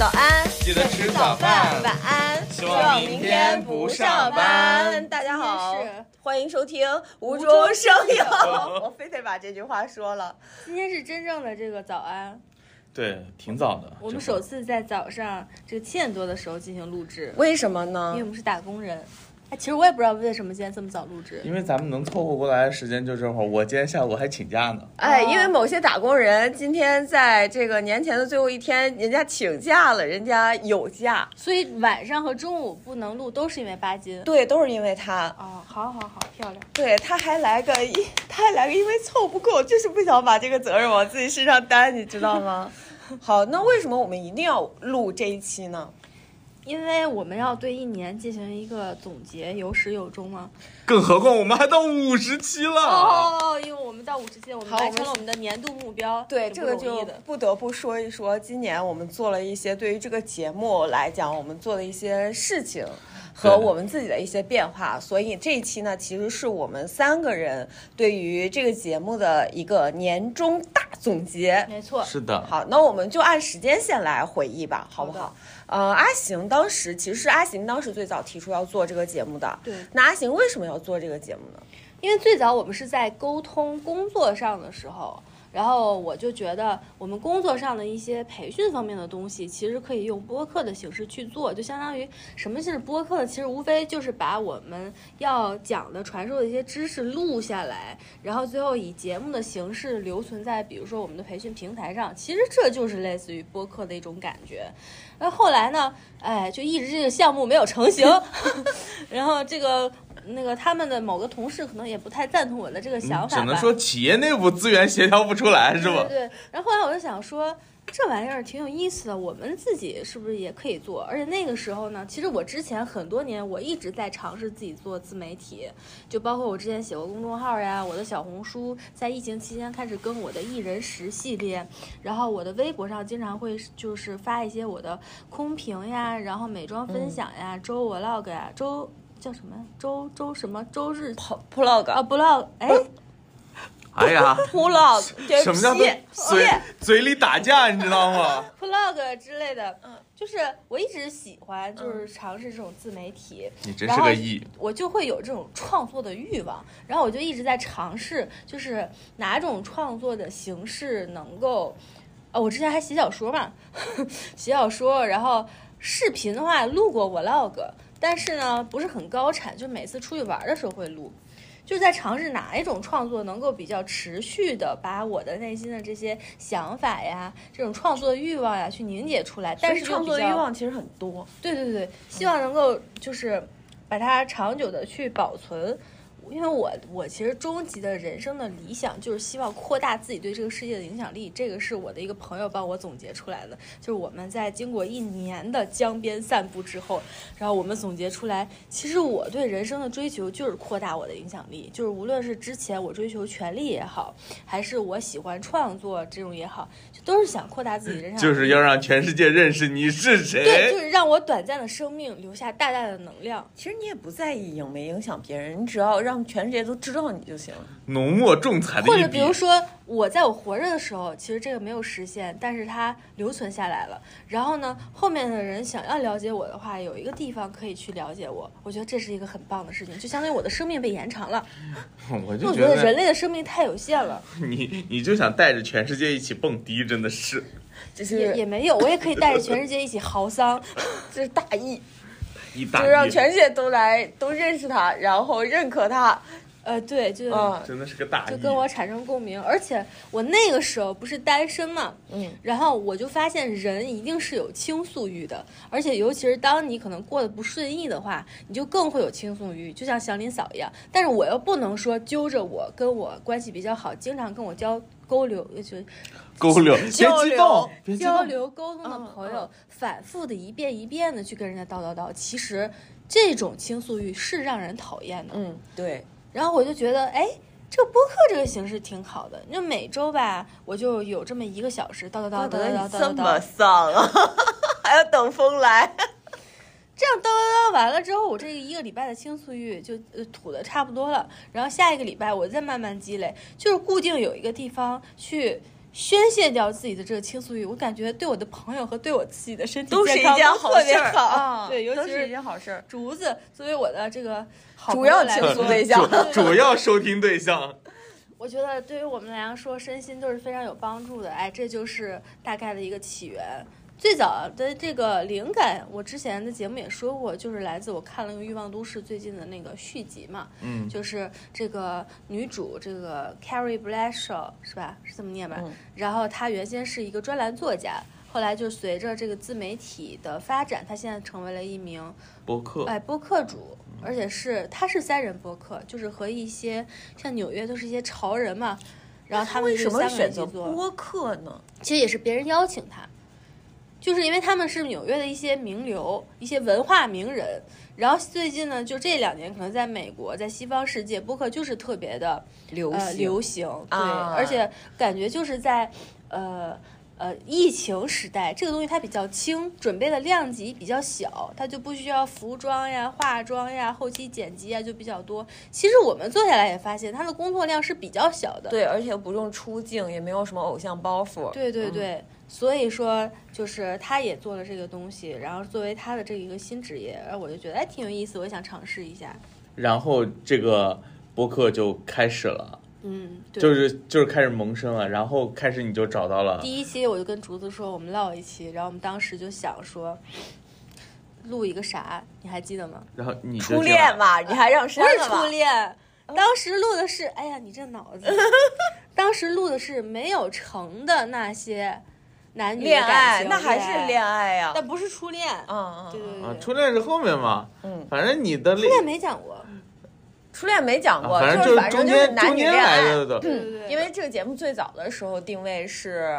早安，记得吃早饭。晚安，希望明天不上班大家好欢迎收听无中中生有。我非得把这句话说了。今天是真正的这个早安，对，挺早的。我们首次在早上这个七点多的时候进行录制，为什么呢因为我？们是打工人。哎，其实我也不知道为什么今天这么早录制。因为咱们能凑合过来的时间就这会儿，我今天下午还请假呢。哎，哦因为某些打工人今天在这个年前的最后一天，人家请假了，人家有假。所以晚上和中午不能录，都是因为巴金。对，都是因为他。哦，好好好，漂亮。对，他还来个一，他还来个，因为凑不够，就是不想把这个责任往自己身上担，你知道吗？好，那为什么我们一定要录这一期呢？因为我们要对一年进行一个总结，有始有终嘛。更何况我们还到五十期了。哦，因为我们到五十期，我们好我们完成了我们的年度目标。对，这个就。不得不说一说，今年我们做了一些对于这个节目来讲，我们做的一些事情和我们自己的一些变化。所以这一期呢，其实是我们三个人对于这个节目的一个年终大总结。没错，是的，好，那我们就按时间线来回忆吧，好不好？呃，阿行当时其实是阿行当时最早提出要做这个节目的。对那阿行为什么要做这个节目呢？因为最早我们是在沟通工作上的时候，然后我就觉得我们工作上的一些培训方面的东西，其实可以用播客的形式去做，就相当于什么是播客呢？其实无非就是把我们要讲的、传授的一些知识录下来，然后最后以节目的形式留存在，比如说我们的培训平台上。其实这就是类似于播客的一种感觉。那后来呢，哎，就一直这个项目没有成型，然后这个。那个他们的某个同事可能也不太赞同我的这个想法吧，只能说企业内部资源协调不出来，是吧对？然后后来我就想说，这玩意儿挺有意思的，我们自己是不是也可以做？而且那个时候呢，其实我之前很多年我一直在尝试自己做自媒体，就包括我之前写过公众号呀，我的小红书在疫情期间开始跟我的艺人食系列，然后我的微博上经常会就是发一些我的空瓶呀，然后美妆分享呀，周 vlog 呀，周。叫什么？周周什么？周日？Plog 啊，blog，哎，哎呀，Plog，对什么叫不起嘴嘴里打架，你知道吗？vlog 之类的，嗯。就是我一直喜欢，就是尝试这种自媒体，你真然后是个艺。我就会有这种创作的欲望，然后我就一直在尝试，就是哪种创作的形式能够，啊，我之前还写小说嘛，写小说，然后视频的话录过 vlog，但是呢不是很高产，就每次出去玩的时候会录。就是在尝试哪一种创作能够比较持续的把我的内心的这些想法呀、这种创作的欲望呀去凝结出来，但是创作欲望其实很多。对对对，希望能够就是把它长久的去保存。因为我我其实终极的人生的理想就是希望扩大自己对这个世界的影响力，这个是我的一个朋友帮我总结出来的。就是我们在经过一年的江边散步之后，然后我们总结出来，其实我对人生的追求就是扩大我的影响力，就是无论是之前我追求权利也好，还是我喜欢创作这种也好，都是想扩大自己人生，就是要让全世界认识你是谁。对，就是让我短暂的生命留下大大的能量。其实你也不在意影没影响别人，你只要让全世界都知道你就行了。浓墨重彩的或者。比如说，我在我活着的时候，其实这个没有实现，但是它留存下来了。然后呢，后面的人想要了解我的话，有一个地方可以去了解我。我觉得这是一个很棒的事情，就相当于我的生命被延长了。我就觉得我觉得人类的生命太有限了，你你就想带着全世界一起蹦迪，真的是。就是也也没有，我也可以带着全世界一起嚎丧。这是大义，就是让全世界都来都认识他，然后认可他。呃，对，就嗯真的是个大义。就跟我产生共鸣。而且我那个时候不是单身嘛，嗯，然后我就发现人一定是有倾诉欲的，而且尤其是当你可能过得不顺意的话，你就更会有倾诉欲，就像祥林嫂一样。但是我又不能说揪着我跟我关系比较好，经常跟我交沟流，就沟流，别激交流动，别激交。流沟通的嗯朋友，反复的一遍一遍的去跟人家叨叨叨，其实这种倾诉欲是让人讨厌的。嗯，对，然后我就觉得，哎，这个播客这个形式挺好的。就每周吧，我就有这么一个小时，叨叨叨叨叨叨叨这么叨。丧啊，还要等风来。这样叨叨叨完了之后，我这一个礼拜的倾诉欲就呃吐的差不多了。然后下一个礼拜我再慢慢积累，就是固定有一个地方去宣泄掉自己的这个倾诉欲，我感觉对我的朋友和对我自己的身体都是一健康件好特别事儿好。啊，对，尤都是一其是件好事儿。竹子作为我的这个好主要倾朋友来说诉对象主 主要收听对象。我觉得对于我们来说，身心都是非常有帮助的。哎，这就是大概的一个起源。最早的这个灵感，我之前的节目也说过，就是来自我看了个《欲望都市》最近的那个续集嘛，嗯，就是这个女主这个 Carrie Bradshaw 是吧？是这么念吧？嗯然后她原先是一个专栏作家，后来就随着这个自媒体的发展，她现在成为了一名播客，哎，播客主，而且是他是三人播客，就是和一些像纽约都是一些潮人嘛，然后他们为什么是三个人选择播客呢？其实也是别人邀请他，就是因为他们是纽约的一些名流、一些文化名人，然后最近呢，就这两年可能在美国，在西方世界，播客就是特别的流呃流行，对，啊而且感觉就是在呃。呃，疫情时代，这个东西它比较轻，准备的量级比较小，它就不需要服装呀、化妆呀、后期剪辑呀就比较多。其实我们做下来也发现，它的工作量是比较小的。对，而且不用出镜，也没有什么偶像包袱。对对对，所以说就是他也做了这个东西，然后作为他的这一个新职业，然后我就觉得哎挺有意思，我也想尝试一下。然后这个播客就开始了，嗯，对。就是就是开始萌生了，然后开始你就找到了，第一期我就跟竹子说，我们唠一期，然后我们当时就想说，录一个啥？你还记得吗？然后你初恋嘛，你还让删不是初恋，当时录的是，哎呀，你这脑子，当时录的是没有成的那些男女恋爱，那还是恋爱呀。但不是初恋。嗯嗯，对对对啊，初恋是后面嘛，嗯，反正你的初恋没讲过。初恋没讲过，啊反正就是反中正就是男女恋爱。来的的，对对对，因为这个节目最早的时候定位是，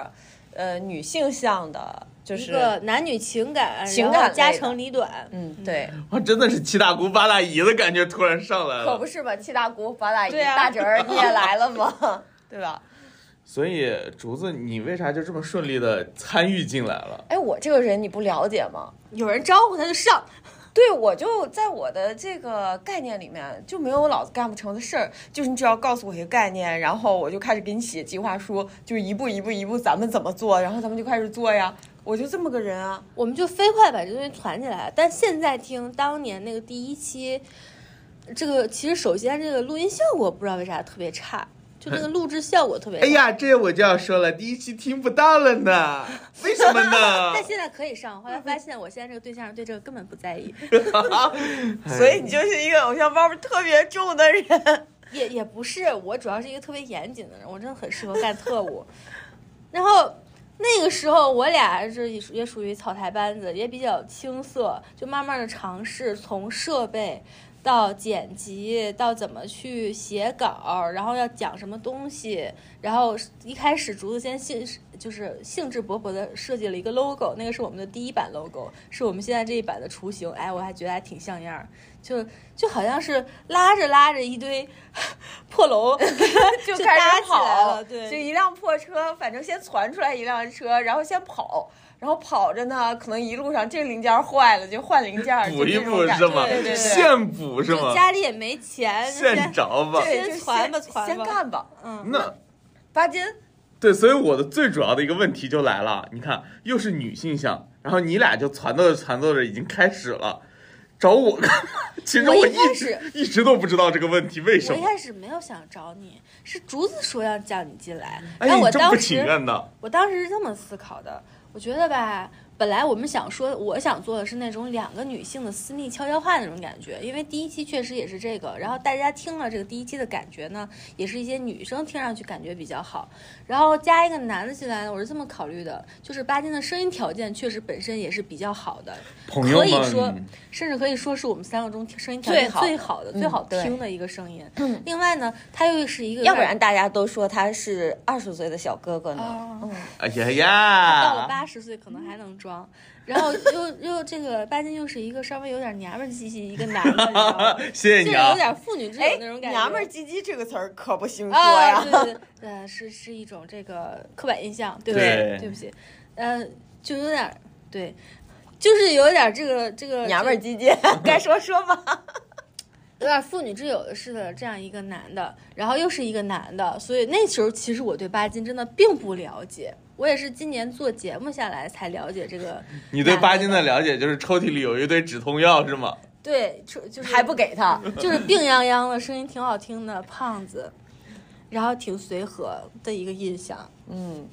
呃，女性向的，就一是个男女情感，情感家长里短。嗯，对，哇，真的是七大姑八大姨的感觉突然上来了可不。是嘛，七大姑八大姨、啊大侄儿，你也来了吗？对吧？所以竹子，你为啥就这么顺利的参与进来了？哎，我这个人你不了解吗？有人招呼他就上，对，我就在我的这个概念里面就没有老子干不成的事儿，就是你只要告诉我一个概念，然后我就开始给你写计划书，就一步一步一步咱们怎么做，然后咱们就开始做呀。我就这么个人啊。我们就飞快把这东西传起来。但现在听当年那个第一期，这个其实首先这个录音效果不知道为啥特别差，就那个录制效果特别差。哎呀，这我就要说了，第一期听不到了呢，为什么呢？但现在可以上，后来发现我现在这个对象对这个根本不在意，所以你就是一个偶像包袱特别重的人。也也不是，我主要是一个特别严谨的人，我真的很适合干特务。然后那个时候我俩这也属于草台班子，也比较青涩，就慢慢的尝试从设备到剪辑到怎么去写稿，然后要讲什么东西，然后一开始竹子先兴就是兴致勃勃的设计了一个 logo，那个是我们的第一版 logo，是我们现在这一版的雏形，哎，我还觉得还挺像样。就就好像是拉着拉着一堆 破楼 就开搭起来始跑了，对，就一辆破车，反正先传出来一辆车，然后先跑，然后跑着呢，可能一路上这个零件坏了就换零件，补一补是吗？对对对，现补是吗？家里也没钱，就现先找吧。对，就先传吧先传吧先干吧，嗯，那八金。对，所以我的最主要的一个问题就来了，你看，又是女性向，然后你俩就攒斗着传斗着已经开始了，找我干嘛？其实我一一开直一直都不知道这个问题为什么。我一开始没有想找你，是竹子说要叫你进来，哎，然后我当时情愿的，我当时是这么思考的，我觉得吧，本来我们想说，我想做的是那种两个女性的私密悄悄话那种感觉，因为第一期确实也是这个，然后大家听了这个第一期的感觉呢，也是一些女生听上去感觉比较好，然后加一个男的进来呢，我是这么考虑的，就是巴金的声音条件确实本身也是比较好的，朋友可以说，甚至可以说是我们三个中声音条件最好的最好听的一个声音。另外呢，他又是一个要不然大家都说他是二十岁的小哥哥呢。哎呀呀到了呀，八十岁可能还能装，然后又 又这个巴金又是一个稍微有点娘们儿兮兮一个男的，你知道吗？就是谢谢你啊有。点妇女之友哎那种，感觉。娘们儿唧唧这个词儿可不兴说啊，呀。对对对，呃，是是一种这个刻板印象，对不对对不起，呃，就有点儿对，就是有点儿这个这个娘们儿唧唧，该说说吧。有点妇女之友的似的这样一个男的，然后又是一个男的，所以那时候其实我对巴金真的并不了解，我也是今年做节目下来才了解这个。你对巴金的了解就是抽屉里有一堆止痛药是吗？对，就就是还不给他，就是病殃殃的，声音挺好听的胖子，然后挺随和的一个印象。嗯，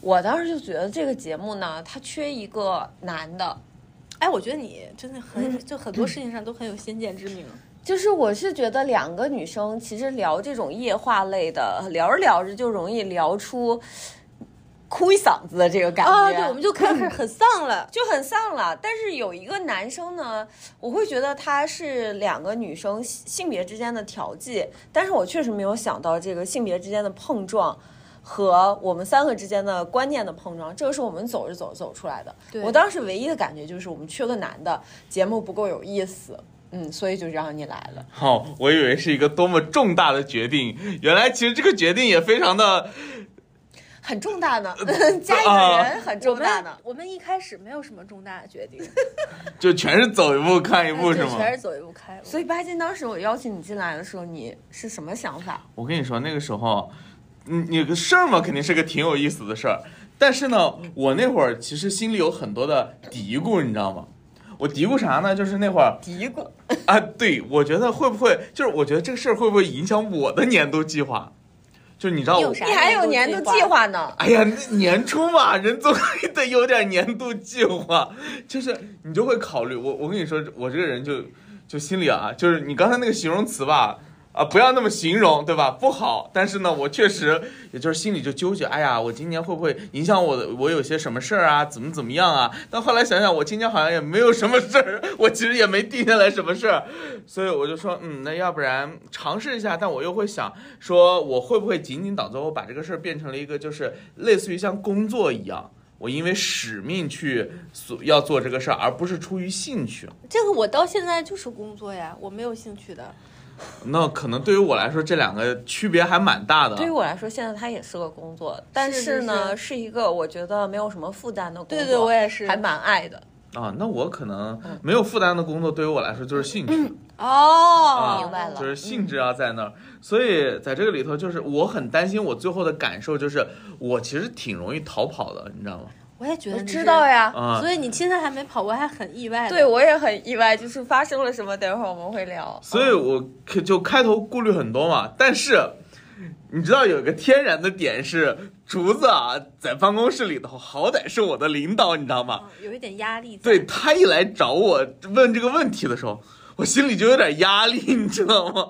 我当时就觉得这个节目呢，它缺一个男的。哎，我觉得你真的很，就很多事情上都很有先见之明。就是我是觉得两个女生其实聊这种夜话类的，聊着聊着就容易聊出哭一嗓子的这个感觉。啊，对，我们就开始很丧了。就很丧了。但是有一个男生呢，我会觉得他是两个女生性别之间的调剂，但是我确实没有想到这个性别之间的碰撞和我们三个之间的观念的碰撞，这个是我们走着走着走出来的。我当时唯一的感觉就是我们缺个男的，节目不够有意思。嗯，所以就让你来了。好、我以为是一个多么重大的决定，原来其实这个决定也非常的很重大呢，加一啊个人很重大呢。我们一开始没有什么重大的决定，就全是走一步看一步是吗？全是走一步看一步。所以巴金当时我邀请你进来的时候，你是什么想法？我跟你说，那个时候，你你个事儿嘛，肯定是个挺有意思的事儿。但是呢，我那会儿其实心里有很多的嘀咕，你知道吗？我嘀咕啥呢？就是那会儿嘀咕，啊，对我觉得会不会，就是我觉得这个事儿会不会影响我的年度计划？就是你知道我你有，啥你还有年度计划呢？哎呀，那年初嘛，人总得有点年度计划，就是你就会考虑。我我跟你说，我这个人就就心里啊，就是你刚才那个形容词吧，啊，不要那么形容，对吧？不好。但是呢，我确实也就是心里就纠结，哎呀，我今年会不会影响我的？我有些什么事儿啊？怎么怎么样啊？但后来想想，我今年好像也没有什么事儿，我其实也没定下来什么事儿，所以我就说，嗯，那要不然尝试一下。但我又会想说，我会不会仅仅导致我把这个事儿变成了一个就是类似于像工作一样？我因为使命去所要做这个事儿，而不是出于兴趣。这个我到现在就是工作呀，我没有兴趣的。那可能对于我来说，这两个区别还蛮大的。对于我来说，现在它也是个工作，但是是呢，是是一个我觉得没有什么负担的工作。对对，我也是。还蛮爱的。啊，那我可能没有负担的工作，对于我来说就是兴趣。哦，明白了就是兴致要在那儿，所以在这个里头，就是我很担心，我最后的感受就是，我其实挺容易逃跑的，你知道吗？我也觉得知道。呀，啊，所以你现在还没跑，我还很意外。对我也很意外，就是发生了什么，等会儿我们会聊。所以我可就开头顾虑很多嘛，但是你知道有一个天然的点是，竹子啊，在办公室里头，好歹是我的领导，你知道吗？嗯，有一点压力。对他一来找我问这个问题的时候，我心里就有点压力，你知道吗？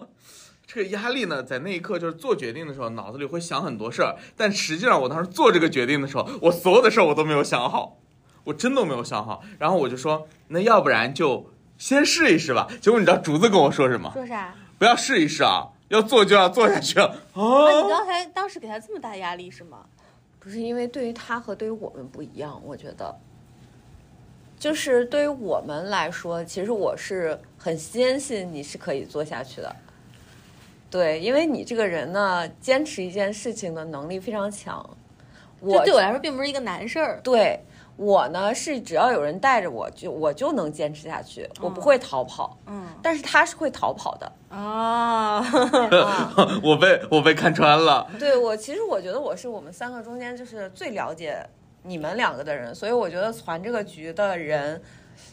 这个压力呢，在那一刻就是做决定的时候，脑子里会想很多事儿，但实际上我当时做这个决定的时候，我所有的事儿我都没有想好，我真都没有想好。然后我就说，那要不然就先试一试吧。结果你知道竹子跟我说什么？说啥？不要试一试啊，要做就要做下去啊！啊，你刚才当时给他这么大压力是吗？不是因为对于他和对于我们不一样，我觉得，就是对于我们来说，其实我是很坚信你是可以做下去的。对，因为你这个人呢，坚持一件事情的能力非常强。我这对我来说并不是一个难事儿。对我呢是只要有人带着我就我就能坚持下去，我不会逃跑。嗯但是他是会逃跑的。啊，啊我被我被看穿了。对我，其实我觉得我是我们三个中间就是最了解你们两个的人，所以我觉得传这个局的人，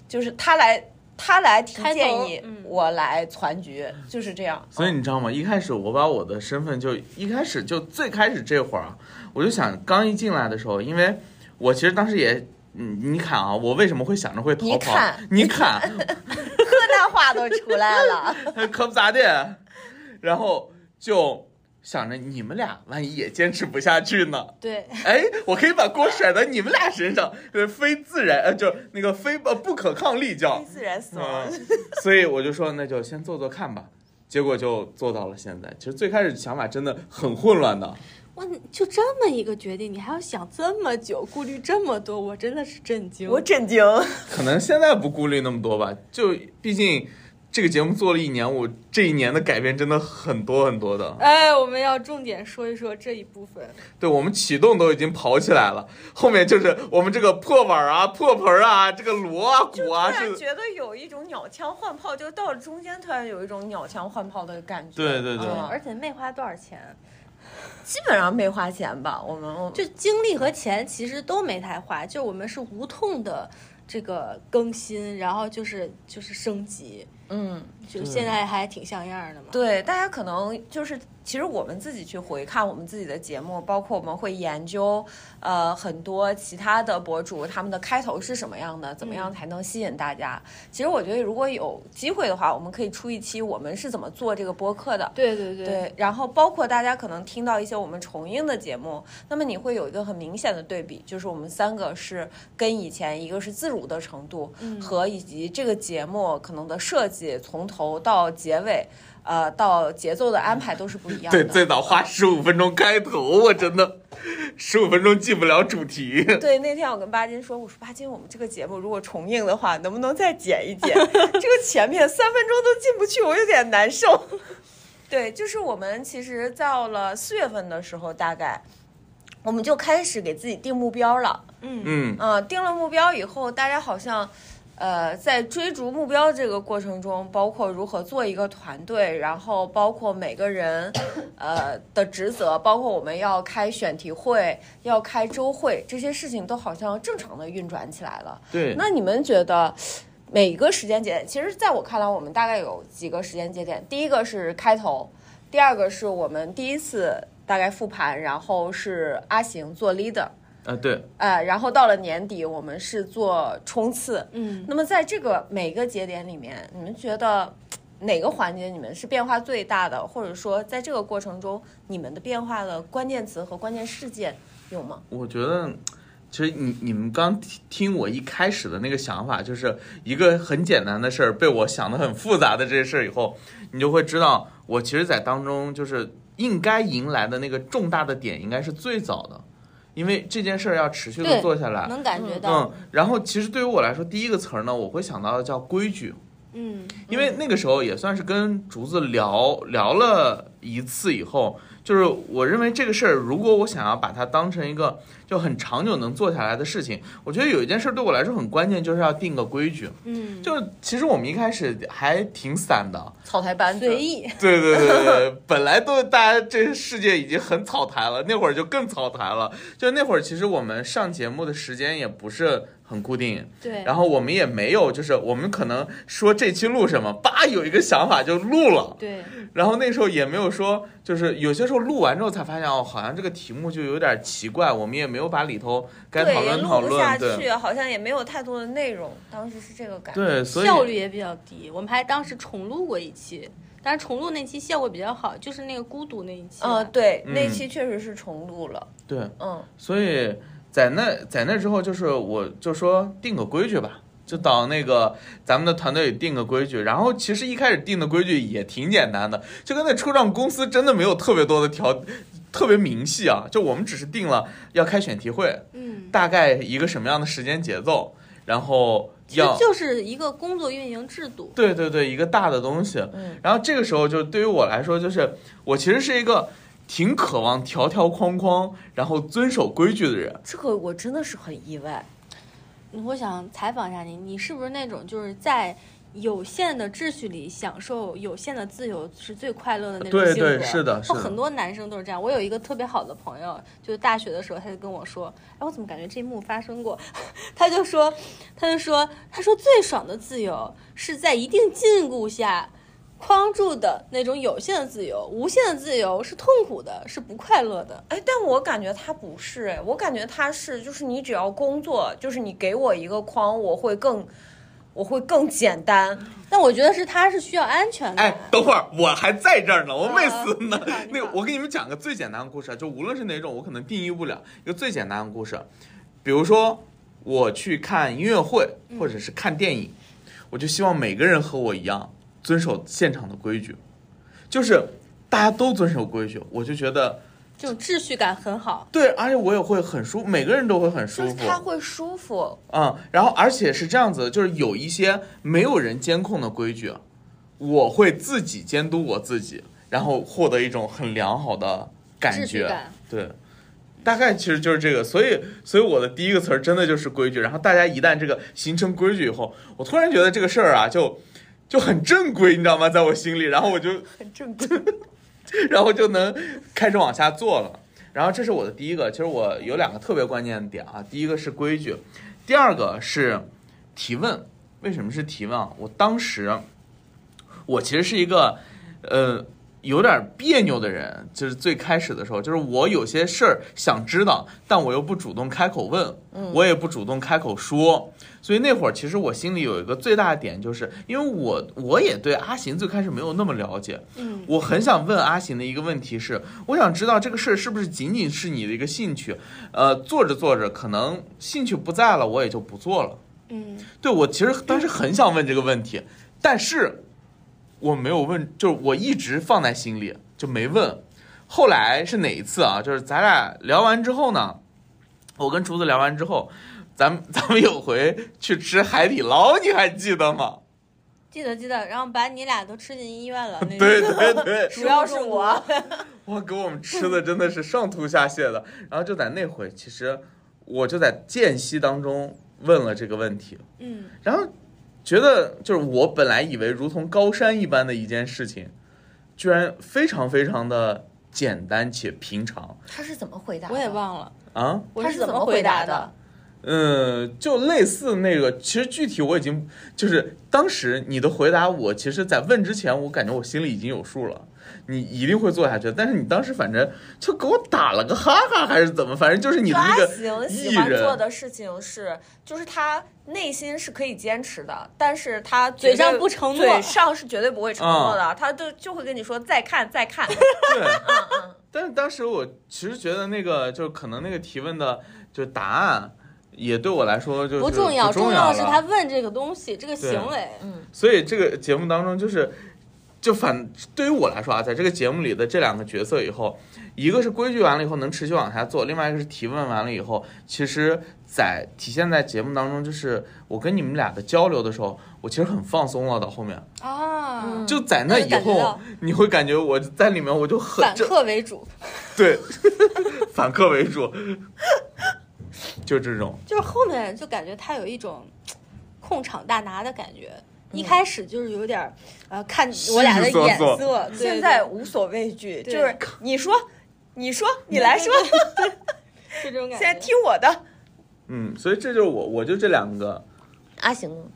就是他来他来提建议，嗯我来攒局，就是这样。所以你知道吗？一开始我把我的身份就一开始就最开始这会儿啊，我就想刚一进来的时候，因为我其实当时也。嗯，你看啊，我为什么会想着会逃跑？你看你看，河南话都出来了，可不咋的。然后就想着你们俩万一也坚持不下去呢？对，哎，我可以把锅甩到你们俩身上，呃，非自然，呃，就那个非呃不可抗力叫非。自然死亡。嗯，所以我就说那就先做做看吧。结果就做到了现在。其实最开始想法真的很混乱的。哇，就这么一个决定，你还要想这么久，顾虑这么多，我真的是震惊。我震惊，可能现在不顾虑那么多吧，就毕竟这个节目做了一年，我这一年的改变真的很多很多的。哎，我们要重点说一说这一部分。对我们启动都已经跑起来了，后面就是我们这个破碗啊、破盆啊、这个锣啊、鼓啊，是，突然觉得有一种鸟枪换炮，就到了中间，突然有一种鸟枪换炮的感觉。对对对嗯而且没花多少钱，基本上没花钱吧。我们就精力和钱其实都没太花，就我们是无痛的这个更新，然后就是就是升级，嗯，就现在还挺像样的嘛。对，大家可能就是，其实我们自己去回看我们自己的节目，包括我们会研究，呃，很多其他的博主他们的开头是什么样的，怎么样才能吸引大家。其实我觉得如果有机会的话，我们可以出一期我们是怎么做这个播客的。对对对对，然后包括大家可能听到一些我们重映的节目，那么你会有一个很明显的对比，就是我们三个是跟以前一个是自如的程度，嗯和以及这个节目可能的设计从头到结尾，呃，到节奏的安排都是不一样的。对，最早花十五分钟开头，我真的十五分钟进不了主题。对，那天我跟巴金说，我说巴金，我们这个节目如果重映的话，能不能再剪一剪？这个前面三分钟都进不去，我有点难受。对，就是我们其实到了四月份的时候，大概我们就开始给自己定目标了。嗯嗯，嗯，定了目标以后，大家好像。呃，在追逐目标这个过程中，包括如何做一个团队，然后包括每个人，呃的职责，包括我们要开选题会，要开周会，这些事情都好像正常的运转起来了。对，那你们觉得每一个时间节点，其实在我看来，我们大概有几个时间节点。第一个是开头，第二个是我们第一次大概复盘，然后是阿行做 leader。啊对，呃，然后到了年底，我们是做冲刺。嗯，那么在这个每个节点里面，你们觉得哪个环节你们是变化最大的，或者说在这个过程中，你们的变化的关键词和关键事件有吗？我觉得。其实你你们刚听听我一开始的那个想法，就是一个很简单的事儿被我想的很复杂的这些事儿以后，你就会知道我其实，在当中就是应该迎来的那个重大的点，应该是最早的，因为这件事儿要持续的做下来。能感觉到。嗯，，然后其实对于我来说，第一个词儿呢，我会想到的叫规矩，嗯。因为那个时候也算是跟竹子聊聊了一次以后，就是我认为这个事儿，如果我想要把它当成一个就很长久能做下来的事情，我觉得有一件事对我来说很关键，就是要定个规矩。嗯，就其实我们一开始还挺散的，草台班子随意，对对对对对，本来都大家这个世界已经很草台了，那会儿就更草台了。就那会儿，其实我们上节目的时间也不是很固定，对，然后我们也没有，就是我们可能说这期录什么，叭有一个想法就录了，对，然后那时候也没有说，就是有些时候录完之后才发现哦，好像这个题目就有点奇怪，我们也没有把里头该讨对，也论讨录不下，去，好像也没有太多的内容，当时是这个感觉。对，所以效率也比较低。我们还当时重录过一期，但是重录那期效果比较好，就是那个孤独那一期。嗯、对，嗯那期确实是重录了。对，嗯，所以在那在那之后，就是我就说定个规矩吧，就到那个咱们的团队里定个规矩。然后其实一开始定的规矩也挺简单的，就跟那初创公司真的没有特别多的条，特别明细啊。就我们只是定了要开选题会，嗯，大概一个什么样的时间节奏，然后要就是一个工作运营制度。对对对一个大的东西。嗯然后这个时候就对于我来说，就是我其实是一个挺渴望条条框框，然后遵守规矩的人。这个我真的是很意外。我想采访一下你，你是不是那种就是在有限的秩序里享受有限的自由是最快乐的那种对性格？对是的是的很多男生都是这样。我有一个特别好的朋友，就是大学的时候，他就跟我说：“哎，我怎么感觉这一幕发生过？” 他就说，他就说，他说最爽的自由是在一定禁锢下。框住的那种有限的自由，无限的自由是痛苦的，是不快乐的。哎，但我感觉他不是，哎，我感觉他是，就是你只要工作，就是你给我一个框，我会更，我会更简单。但我觉得是他是需要安全感。哎，等会儿我还在这儿呢，我没死呢。那个，我给你们讲个最简单的故事，就无论是哪种，我可能定义不了一个最简单的故事。比如说，我去看音乐会或者是看电影，我就希望每个人和我一样遵守现场的规矩，就是大家都遵守规矩，我就觉得这种秩序感很好。对，而且我也会很舒，每个人都会很舒就是服。他会舒服，嗯，然后而且是这样子的，就是有一些没有人监控的规矩，我会自己监督我自己，然后获得一种很良好的感觉。感对，大概其实就是这个。所以，所以我的第一个词儿真的就是规矩。然后大家一旦这个形成规矩以后，我突然觉得这个事儿啊，就就很正规，你知道吗？在我心里，然后我就 很正规。然后就能开始往下做了。然后这是我的第一个，其实我有两个特别关键的点啊，第一个是规矩，第二个是提问。为什么是提问啊？我当时我其实是一个呃有点别扭的人，就是最开始的时候，就是我有些事儿想知道，但我又不主动开口问，我也不主动开口说。所以那会儿其实我心里有一个最大的点，就是因为我我也对阿行最开始没有那么了解，嗯，我很想问阿行的一个问题是，我想知道这个事儿是不是仅仅是你的一个兴趣，呃，做着做着可能兴趣不在了，我也就不做了。嗯，对我其实当时很想问这个问题，但是我没有问，就是我一直放在心里就没问。后来是哪一次啊？就是咱俩聊完之后呢，我跟厨子聊完之后，咱们 咱们有回去吃海底捞，你还记得吗？记得记得，然后把你俩都吃进医院了。那对对 对，主要是我，我，给我们吃的真的是上吐下泻的。然后就在那回，其实我就在间隙当中问了这个问题，嗯，然后觉得就是我本来以为如同高山一般的一件事情，居然非常非常的简单且平常他是怎么回答的？我也忘了啊。他是怎么么回回答的的。嗯，就类似那个，其实具体我已经就是当时你的回答，我其实在问之前，我感觉我心里已经有数了，你一定会做下去。但是你当时反正就给我打了个哈哈，还是怎么？反正就是你的那个行艺喜欢做，的事情是，就是他内心是可以坚持的，但是他嘴上不承诺嘴上是绝对不会承诺的，他就就会跟你说再看再看。对。嗯嗯，但是当时我其实觉得那个，就可能那个提问的就答案，也对我来说就是不重要，不重要的是他问这个东西，这个行为。所以这个节目当中，就是就反对于我来说啊，在这个节目里的这两个角色以后，一个是规矩完了以后能持续往下做，另外一个是提问完了以后，其实，在体现在节目当中，就是我跟你们俩的交流的时候，我其实很放松了。到后面，啊，嗯就在那以后你会感觉我在里面我就很反客为主，对 反客为主，就这种。就是后面就感觉他有一种控场大拿的感觉。一开始就是有点儿，呃，看我俩的眼索色，对现在无所畏惧，就是你说，你说，你来说，对就这种感觉。现在听我的。嗯，所以这就是我，我就这两个。阿行，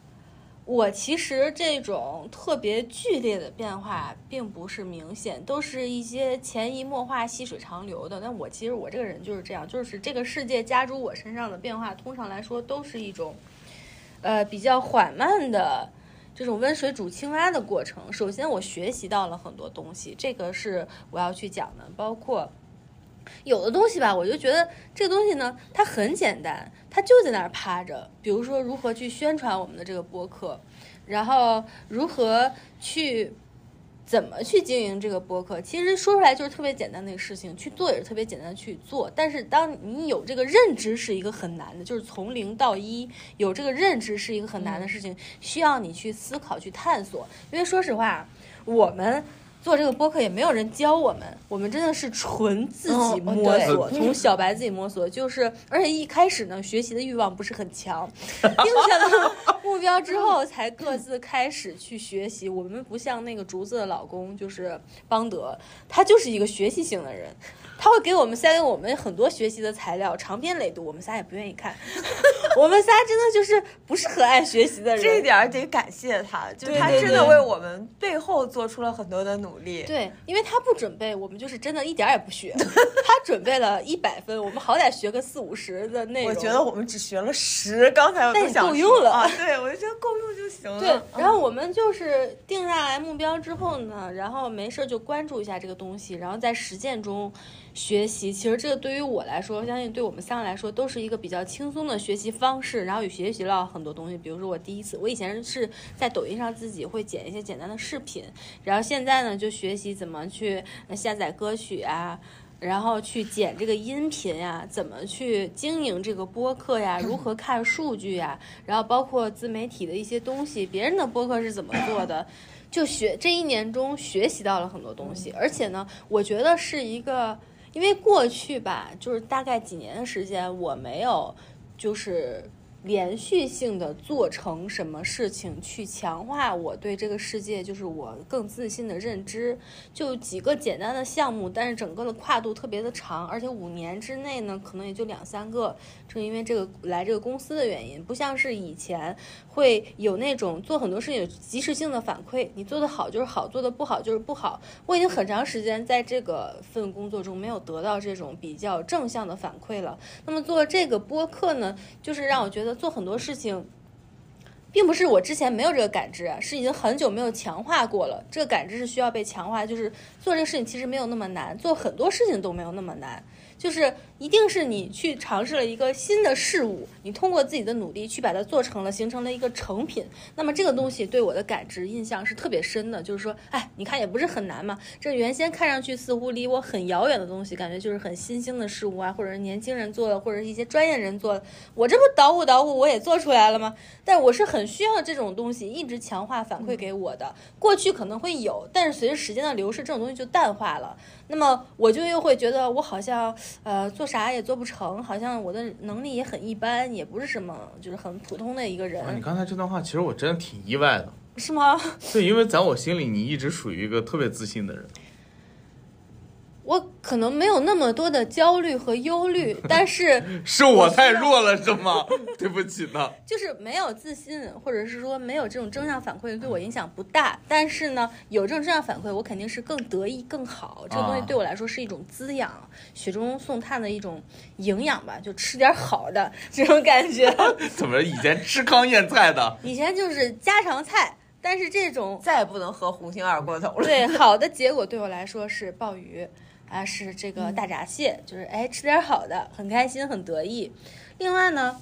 我其实这种特别剧烈的变化并不是明显，都是一些潜移默化、细水长流的。但我其实我这个人就是这样，就是这个世界加诸我身上的变化，通常来说都是一种，呃，比较缓慢的这种温水煮青蛙的过程。首先，我学习到了很多东西，这个是我要去讲的，包括。有的东西吧，我就觉得这个东西呢，它很简单，它就在那儿趴着。比如说，如何去宣传我们的这个播客，然后如何去怎么去经营这个播客，其实说出来就是特别简单的一个事情，去做也是特别简单的去做。但是当你有这个认知是一个很难的，就是从零到一有这个认知是一个很难的事情，需要你去思考、去探索。因为说实话，我们。做这个播客也没有人教我们，我们真的是纯自己摸索，从小白自己摸索，就是而且一开始呢，学习的欲望不是很强，定下了目标之后才各自开始去学习。我们不像那个竹子的老公，就是邦德，他就是一个学习型的人，他会给我们塞给我们很多学习的材料，长篇累牍，我们仨也不愿意看。我们仨真的就是不是很爱学习的人，这一点儿得感谢他，就他真的为我们背后做出了很多的努力。对，因为他不准备，我们就是真的一点儿也不学。他准备了一百分，我们好歹学个四五十的内容。我觉得我们只学了十，刚才我但也都想够用了啊！对，我就觉得够用就行了。对，嗯然后我们就是定下来目标之后呢，然后没事儿就关注一下这个东西，然后在实践中学习。其实这个对于我来说，相信对我们三个来说都是一个比较轻松的学习方式，然后也学习了很多东西。比如说我第一次，我以前是在抖音上自己会剪一些简单的视频，然后现在呢就学习怎么去下载歌曲啊。然后去剪这个音频呀，怎么去经营这个播客呀，如何看数据呀，然后包括自媒体的一些东西，别人的播客是怎么做的，就学这一年中学习到了很多东西，而且呢，我觉得是一个，因为过去吧，就是大概几年的时间，我没有就是。连续性的做成什么事情，去强化我对这个世界就是我更自信的认知，就几个简单的项目，但是整个的跨度特别的长，而且五年之内呢，可能也就两三个。是因为这个来这个公司的原因，不像是以前会有那种做很多事情有及时性的反馈，你做的好就是好，做的不好就是不好。我已经很长时间在这个份工作中没有得到这种比较正向的反馈了。那么做这个播客呢，就是让我觉得做很多事情。并不是我之前没有这个感知啊，是已经很久没有强化过了。这个感知是需要被强化，就是做这个事情其实没有那么难，做很多事情都没有那么难。就是一定是你去尝试了一个新的事物，你通过自己的努力去把它做成了，形成了一个成品。那么这个东西对我的感知印象是特别深的，就是说，哎，你看也不是很难嘛。这原先看上去似乎离我很遥远的东西，感觉就是很新兴的事物啊，或者是年轻人做的，或者是一些专业人做的，我这不捣鼓捣鼓我也做出来了吗？但我是很需要这种东西一直强化反馈给我的。过去可能会有，但是随着时间的流逝，这种东西就淡化了。那么我就又会觉得我好像呃做啥也做不成，好像我的能力也很一般，也不是什么就是很普通的一个人。你刚才这段话其实我真的挺意外的，是吗？对，因为在我心里你一直属于一个特别自信的人。我可能没有那么多的焦虑和忧虑，但是是我太弱了，是吗？对不起呢。就是没有自信，或者是说没有这种正向反馈，对我影响不大。但是呢，有这种正向反馈，我肯定是更得意、更好。这个东西对我来说是一种滋养，雪中送炭的一种营养吧，就吃点好的 这种感觉。怎么以前吃糠咽菜的？以前就是家常菜，但是这种再也不能喝红星二锅头了。对，好的结果对我来说是鲍鱼。啊，是这个大闸蟹，就是哎，吃点好的，很开心，很得意。另外呢，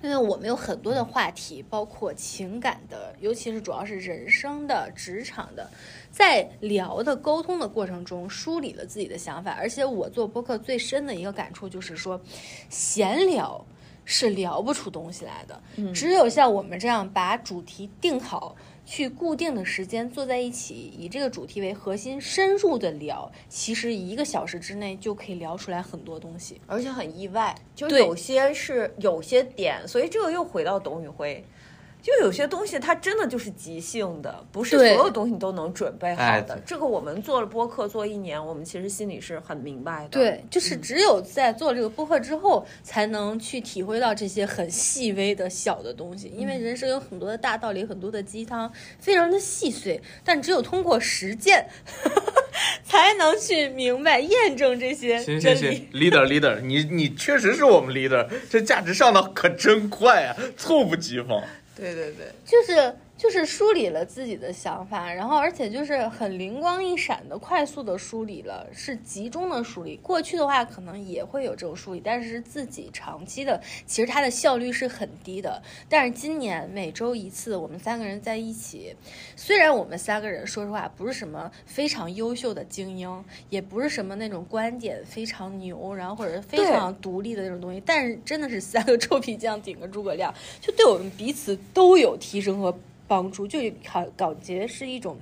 因为我们有很多的话题，包括情感的，尤其是主要是人生的、职场的，在聊的沟通的过程中，梳理了自己的想法。而且我做播客最深的一个感触就是说，闲聊是聊不出东西来的，只有像我们这样把主题定好。去固定的时间坐在一起，以这个主题为核心，深入的聊，其实一个小时之内就可以聊出来很多东西，而且很意外，就有些是有些点，所以这个又回到董宇辉。就有些东西它真的就是即兴的，不是所有东西都能准备好的。这个我们做了播客做一年，我们其实心里是很明白的。对，就是只有在做这个播客之后，才能去体会到这些很细微的小的东西。因为人生有很多的大道理，很多的鸡汤，非常的细碎，但只有通过实践，才能去明白验证这些行行行，leader leader，你你确实是我们 leader，这价值上的可真快啊，猝不及防。对对对，就是就是梳理了自己的想法，然后而且就是很灵光一闪的，快速的梳理了，是集中的梳理。过去的话可能也会有这种梳理，但是自己长期的，其实它的效率是很低的。但是今年每周一次，我们三个人在一起，虽然我们三个人说实话不是什么非常优秀的精英，也不是什么那种观点非常牛，然后或者非常独立的那种东西，但是真的是三个臭皮匠顶个诸葛亮，就对我们彼此。都有提升和帮助，就好感觉是一种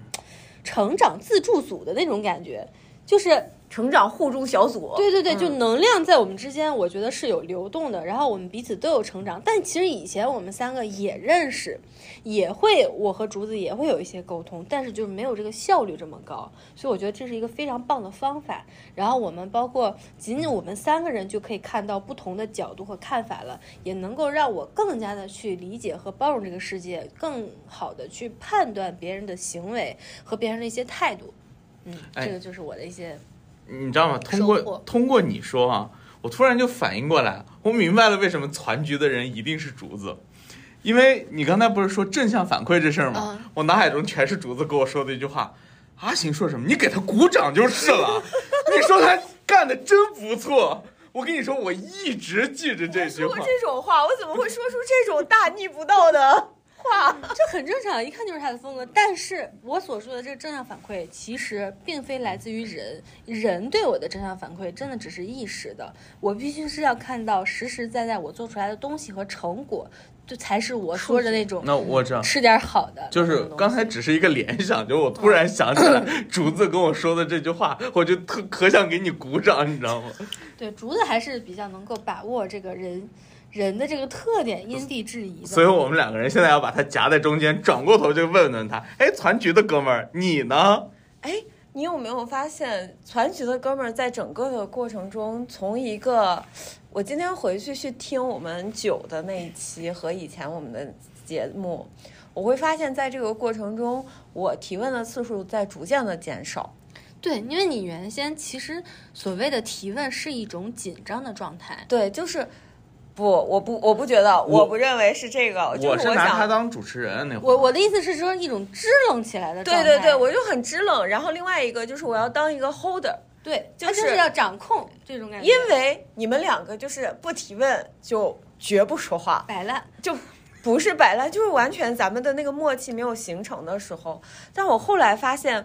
成长自助组的那种感觉，就是。成长互助小组，对对对，就能量在我们之间，我觉得是有流动的。然后我们彼此都有成长，但其实以前我们三个也认识，也会我和竹子也会有一些沟通，但是就是没有这个效率这么高。所以我觉得这是一个非常棒的方法。然后我们包括仅仅我们三个人就可以看到不同的角度和看法了，也能够让我更加的去理解和包容这个世界，更好的去判断别人的行为和别人的一些态度。嗯，这个就是我的一些。你知道吗？通过通过你说啊，我突然就反应过来，我明白了为什么攒局的人一定是竹子，因为你刚才不是说正向反馈这事儿吗？我脑海中全是竹子跟我说的一句话：“阿行说什么？你给他鼓掌就是了。你说他干的真不错。我跟你说，我一直记着这句话。说这种话，我怎么会说出这种大逆不道的？话。这很正常，一看就是他的风格。但是我所说的这个正向反馈，其实并非来自于人，人对我的正向反馈真的只是意识的，我必须是要看到实实在在我做出来的东西和成果，就才是我说的那种那我知道，吃点好的。就是刚才只是一个联想，就我突然想起来 竹子跟我说的这句话，我就特可想给你鼓掌，你知道吗？对竹子还是比较能够把握这个人人的这个特点，因地制宜的。所以我们两个人现在要把他夹在中间，转过头就问问他，哎，攒局的哥们儿，你呢？哎，你有没有发现，攒局的哥们儿在整个的过程中，从一个我今天回去去听我们九的那一期和以前我们的节目，我会发现在这个过程中，我提问的次数在逐渐的减少。对，因为你原先其实所谓的提问是一种紧张的状态。对，就是不，我不，我不觉得，我不认为是这个，我就是拿他。当主持人那会儿，我我的意思是说一种支棱起来的状态。对对对，我就很支棱。然后另外一个就是我要当一个 holder，对，就他就是是要掌控这种感觉。因为你们两个就是不提问就绝不说话，摆烂，就不是摆烂，就是完全咱们的那个默契没有形成的时候。但我后来发现，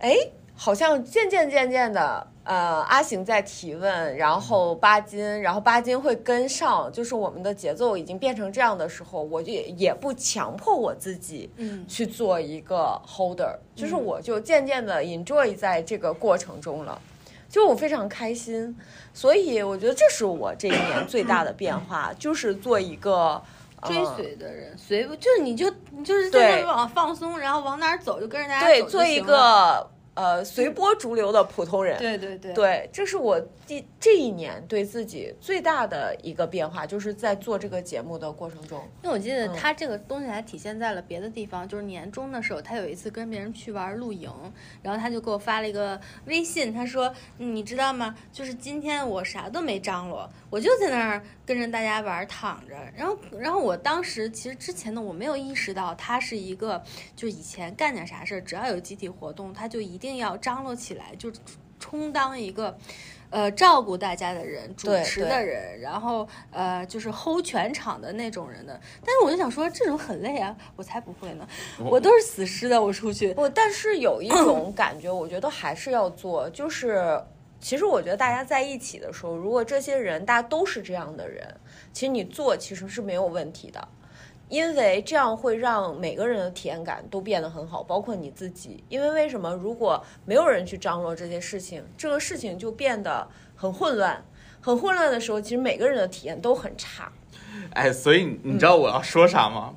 哎，好像渐渐渐渐的，呃，阿行在提问，然后巴金，然后巴金会跟上，就是我们的节奏已经变成这样的时候，我就也也不强迫我自己。嗯，去做一个 holder，就是我就渐渐的 enjoy 在这个过程中了，就我非常开心，所以我觉得这是我这一年最大的变化，就是做一个追呃随的人，随不就是你就你就是对在那往放松，然后往哪儿走就跟着大家对，做一个呃随波逐流的普通人。对对对对，这是我第这一年对自己最大的一个变化，就是在做这个节目的过程中。因为我记得嗯他这个东西还体现在了别的地方，就是年终的时候，他有一次跟别人去玩露营，然后他就给我发了一个微信，他说：“嗯你知道吗？就是今天我啥都没张罗，我就在那儿跟着大家玩躺着。”然后，然后我当时其实之前呢，我没有意识到他是一个，就以前干点啥事儿，只要有集体活动，他就一定要张罗起来，就充当一个。呃，照顾大家的人，主持的人，然后呃，就是 hold 全场的那种人的。但是我就想说，这种很累啊，我才不会呢，我都是死尸的，我出去。我，但是有一 种感觉，我觉得还是要做，就是其实我觉得大家在一起的时候，如果这些人大家都是这样的人，其实你做其实是没有问题的。因为这样会让每个人的体验感都变得很好，包括你自己。因为为什么？如果没有人去张罗这些事情，这个事情就变得很混乱。很混乱的时候，其实每个人的体验都很差。哎，所以你知道我要说啥吗？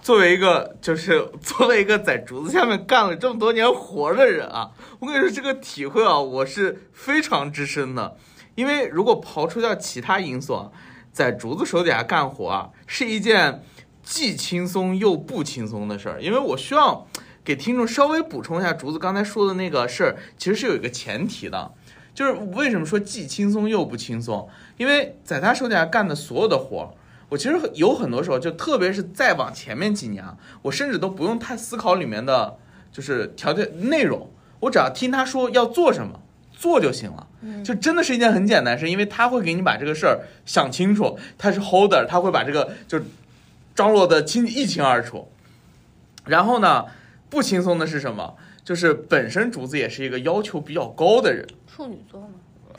作为一个就是 作为一个在竹子下面干了这么多年活的人啊，我跟你说这个体会啊，我是非常之深的。因为如果刨除掉其他因素啊，在竹子手底下干活啊，是一件既轻松又不轻松的事儿。因为我需要给听众稍微补充一下竹子刚才说的那个事儿，其实是有一个前提的，就是为什么说既轻松又不轻松？因为在他手底下干的所有的活儿。我其实有很多时候，就特别是再往前面几年啊，我甚至都不用太思考里面的，就是条件内容，我只要听他说要做什么，做就行了。就真的是一件很简单的事，因为他会给你把这个事儿想清楚，他是 holder，他会把这个就张罗的清一清二楚。然后呢，不轻松的是什么？就是本身竹子也是一个要求比较高的人，处女座吗，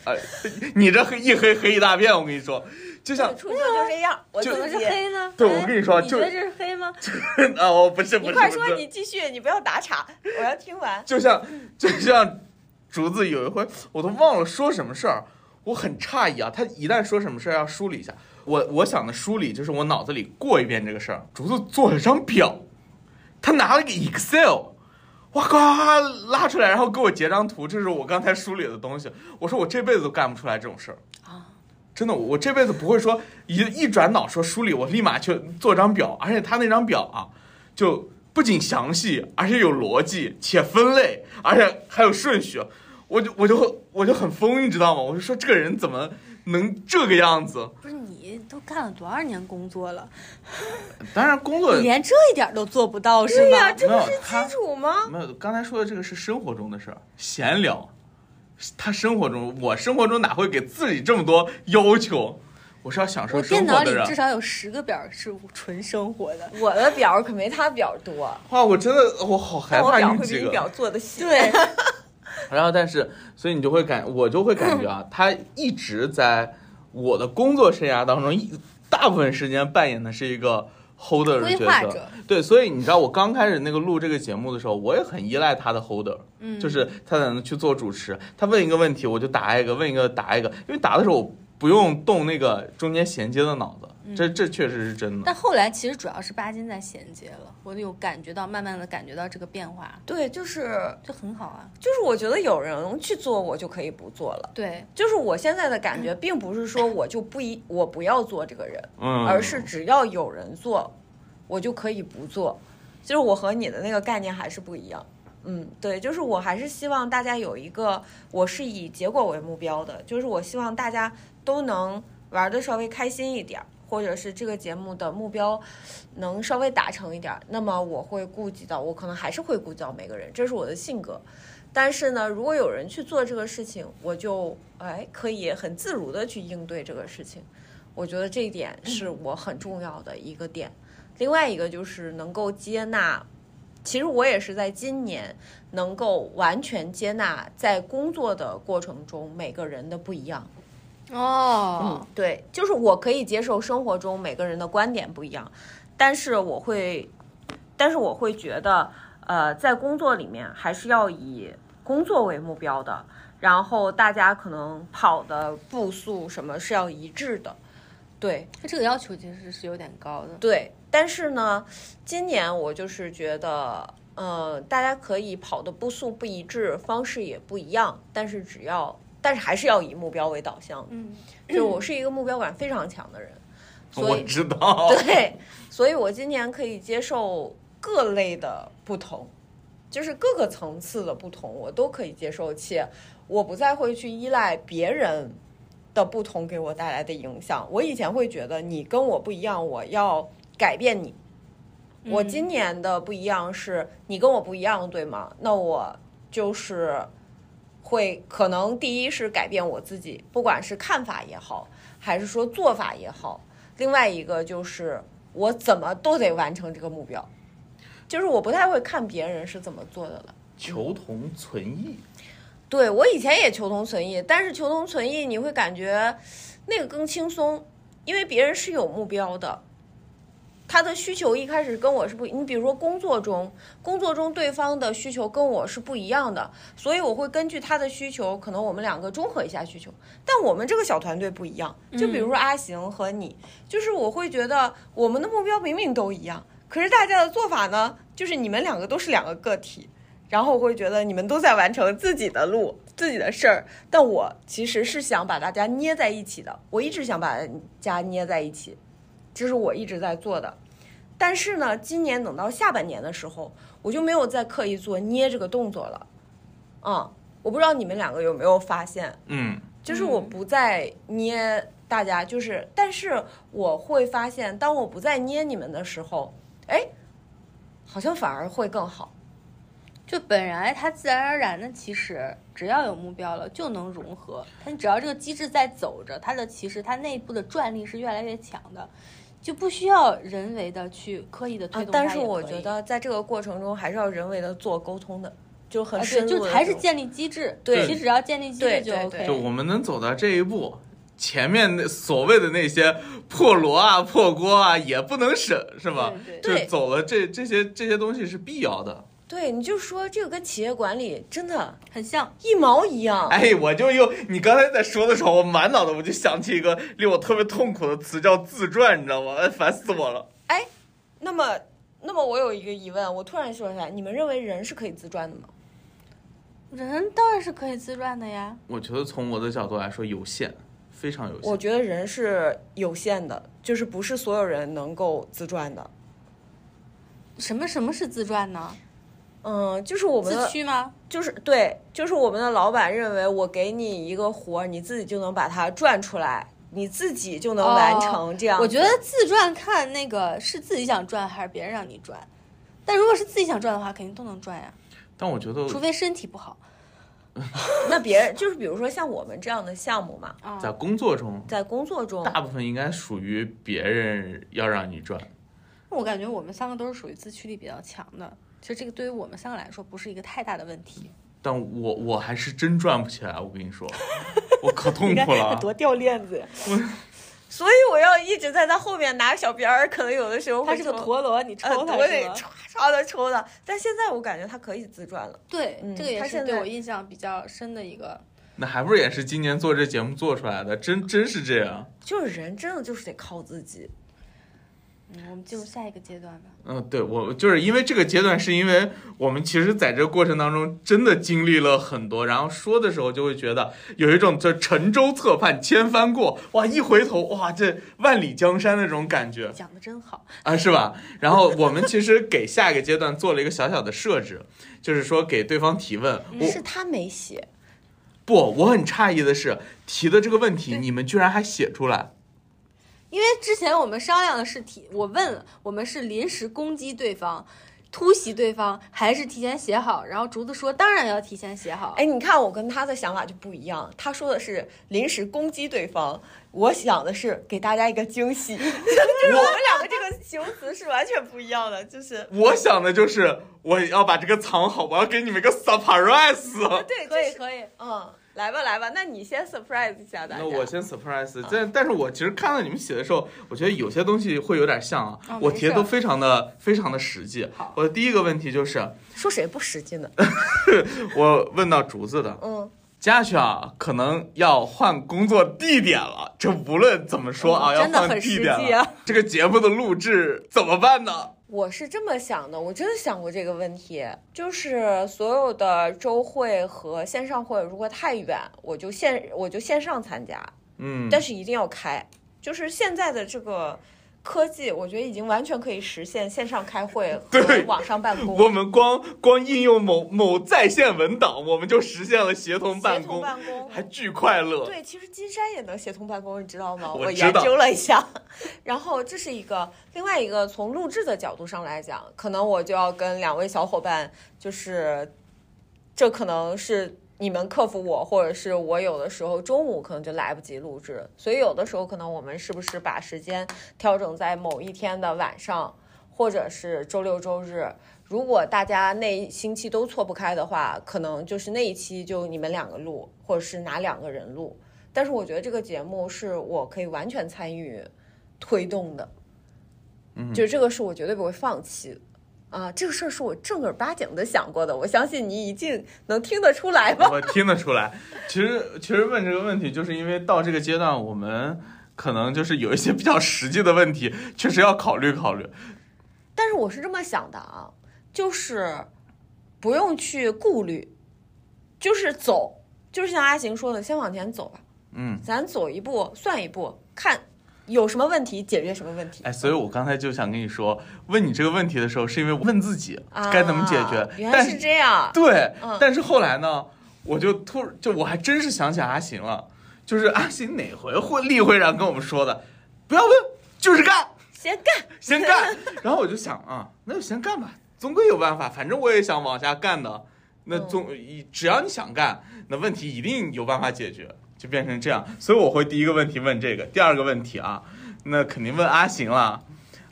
哎，你这黑一黑黑一大片，我跟你说，就像处女座就这样，我怎么是。黑呢？对哎我跟你说就你觉得这是黑吗？啊，我不是不是你快说，你继续，你不要打岔，我要听完。就像就像竹子有一回，我都忘了说什么事儿，我很诧异啊。他一旦说什么事儿要梳理一下，我我想的梳理就是我脑子里过一遍这个事儿。竹子做了张表，他拿了个 Excel，哇呱拉出来，然后给我截张图，这是我刚才梳理的东西。我说我这辈子都干不出来这种事儿啊。真的，我我这辈子不会说一一转脑说梳理，我立马去做张表，而且他那张表啊，就不仅详细，而且有逻辑，且分类，而且还有顺序，我就我就我就很疯，你知道吗？我就说这个人怎么能这个样子？不是你都干了多少年工作了，当然工作 你连这一点都做不到是对呀、吗？这不是没有基础吗？没有，刚才说的这个是生活中的事儿，闲聊。他生活中，我生活中哪会给自己这么多要求？我我是要享受电生活的人脑里至。少有十个表是纯生活的。我的表可没他表多，哇，我真的我好害怕表会比你你几个。表做的细。对，然后，但是，所以你就会感，我就会感觉啊，他一直在我的工作生涯当中，一大部分时间扮演的是一个 holder 的角色。对，所以你知道，我刚开始那个录这个节目的时候，我也很依赖他的 holder，嗯，就是他在那去做主持。他问一个问题，我就答一个；问一个答一个，因为答的时候我不用动那个中间衔接的脑子，这这确实是真的。但后来其实主要是巴金在衔接了，我有感觉到，慢慢的感觉到这个变化，对，就是就很好啊。就是，我觉得有人去做，我就可以不做了。对，就是我现在的感觉，并不是说我就不一我不要做这个人，嗯，而是只要有人做，我就可以不做。就是我和你的那个概念还是不一样。嗯，对，就是我还是希望大家有一个，我是以结果为目标的，就是我希望大家都能玩的稍微开心一点，或者是这个节目的目标能稍微达成一点，那么我会顾及到，我可能还是会顾及到每个人，这是我的性格。但是呢，如果有人去做这个事情，我就哎可以很自如的去应对这个事情。我觉得这一点是我很重要的一个点。另外一个就是能够接纳，其实我也是在今年能够完全接纳在工作的过程中每个人的不一样。哦嗯，，对，就是我可以接受生活中每个人的观点不一样，但是我会，但是我会觉得，呃，在工作里面还是要以工作为目标的，然后大家可能跑的步速什么是要一致的，对这个要求其实是有点高的。对。但是呢，今年我就是觉得，呃，大家可以跑的步速不一致，方式也不一样，但是只要，但是还是要以目标为导向。嗯，就我是一个目标感非常强的人，所我以知道，对，所以我今年可以接受各类的不同，就是各个层次的不同，我都可以接受，且我不再会去依赖别人的不同给我带来的影响。我以前会觉得你跟我不一样，我要改变你。我今年的不一样是你跟我不一样，对吗？那我就是会可能第一是改变我自己，不管是看法也好，还是说做法也好。另外一个就是我怎么都得完成这个目标，就是我不太会看别人是怎么做的了。求同存异。对我以前也求同存异，但是求同存异你会感觉那个更轻松，因为别人是有目标的，他的需求一开始跟我是不，你比如说工作中，工作中对方的需求跟我是不一样的，所以我会根据他的需求，可能我们两个综合一下需求。但我们这个小团队不一样，就比如说阿行和你，就是我会觉得我们的目标明明都一样，可是大家的做法呢，就是你们两个都是两个个体。然后我会觉得你们都在完成自己的路、自己的事儿，但我其实是想把大家捏在一起的。我一直想把大家捏在一起，这是我一直在做的。但是呢，今年等到下半年的时候，我就没有再刻意做捏这个动作了。啊、我不知道你们两个有没有发现，嗯，就是我不再捏大家，就是，但是我会发现，当我不再捏你们的时候，哎，好像反而会更好。就本来它自然而然的，其实只要有目标了就能融合。它只要这个机制在走着，它的其实它内部的转力是越来越强的，就不需要人为的去刻意的推啊动但是我觉得在这个过程中还是要人为的做沟通的，就很啊，深对，入的还是建立机制。对其实只要建立机制就 OK。就我们能走到这一步，前面那所谓的那些破锣啊、破锅啊也不能省，是吧？对对就走了这这些这些东西是必要的。对，你就说这个跟企业管理真的很像。一毛一样。哎，我就又你刚才在说的时候，我满脑子我就想起一个令我特别痛苦的词，叫自传，你知道吗？哎，烦死我了。哎那么，那么我有一个疑问，我突然说出来，你们认为人是可以自传的吗？人当然是可以自传的呀。我觉得从我的角度来说，有限，非常有限。我觉得人是有限的，就是不是所有人能够自传的。什么什么是自传呢？嗯，就是我们自的，驱吗？就是对，就是我们的老板认为，我给你一个活儿，你自己就能把它赚出来，你自己就能完成这样、哦我觉得自赚看那个是自己想赚还是别人让你赚，但如果是自己想赚的话，肯定都能赚呀，但我觉得除非身体不好。那别人就是比如说像我们这样的项目嘛，啊在工作中，在工作中，大部分应该属于别人要让你赚。我感觉我们三个都是属于自驱力比较强的，其实这个对于我们三个来说不是一个太大的问题。但我我还是真转不起来，我跟你说，我可 痛你看苦了。多掉链子呀！所以我要一直在他后面拿小鞭儿，可能有的时候他是个陀螺，你呃，抽他我得是吧？唰唰的抽他。但现在我感觉他可以自转了。对，嗯这个也是对它现在我印象比较深的一个。那还不是也是今年做这节目做出来的，真真是这样。就是人真的就是得靠自己。嗯，我们进入下一个阶段吧。嗯，对我就是因为这个阶段，是因为我们其实在这个过程当中真的经历了很多，然后说的时候就会觉得有一种这沉舟侧畔千帆过，哇，一回头哇，这万里江山的这种感觉讲的真好，啊，是吧？然后我们其实给下一个阶段做了一个小小的设置，就是说给对方提问，我是他没写，不，我很诧异的是提的这个问题，你们居然还写出来。因为之前我们商量的是提，我问了，我们是临时攻击对方。突袭对方还是提前写好，然后竹子说当然要提前写好。哎，你看我跟他的想法就不一样。他说的是临时攻击对方，我想的是给大家一个惊喜。就是我们两个这个形容词是完全不一样的，就是我想的就是我要把这个藏好，我要给你们一个 surprise。对，可以可以，嗯，来吧来吧，那你先 surprise 一下大家。那我先 surprise，但但是我其实看到你们写的时候，我觉得有些东西会有点像啊，哦我提的都非常的非常的实际好。我的第一个问题就是，说谁不实际呢？我问到竹子的，嗯，接下去啊，可能要换工作地点了，这无论怎么说啊，要换地点了。这个节目的录制怎么办呢？我是这么想的，我真的想过这个问题，就是所有的周会和线上会如果太远，我就线我就线上参加，嗯，但是一定要开。就是现在的这个科技，我觉得已经完全可以实现线上开会和 对网上办公。我们光光应用某某在线文档，我们就实现了协同办协同公，办公还巨快乐。对，其实金山也能协同办公，你知道吗？我研究了一下，然后这是一个，另外一个从录制的角度上来讲，可能我就要跟两位小伙伴，就是这可能是你们克服我，或者是我有的时候中午可能就来不及录制，所以有的时候可能我们是不是把时间调整在某一天的晚上，或者是周六周日。如果大家那一星期都错不开的话，可能就是那一期就你们两个录，或者是哪两个人录。但是我觉得这个节目是我可以完全参与推动的，嗯就这个是我绝对不会放弃。啊，这个事儿是我正儿八经的想过的，我相信你一定能听得出来吧？我听得出来。其实其实问这个问题，就是因为到这个阶段，我们可能就是有一些比较实际的问题，确实要考虑考虑。但是我是这么想的啊，就是不用去顾虑，就是走，就是像阿行说的，先往前走吧，嗯，咱走一步算一步，看有什么问题解决什么问题。哎，所以我刚才就想跟你说，问你这个问题的时候，是因为问自己啊该怎么解决。原来但是这样，对，嗯但是后来呢，我就突就我还真是想起阿行了，就是阿行哪回会例会上跟我们说的，不要问，就是干。先干。先干。然后我就想啊，那就先干吧，总归有办法。反正我也想往下干的，那总只要你想干，那问题一定有办法解决，就变成这样。所以我会第一个问题问这个，第二个问题啊，那肯定问阿行了。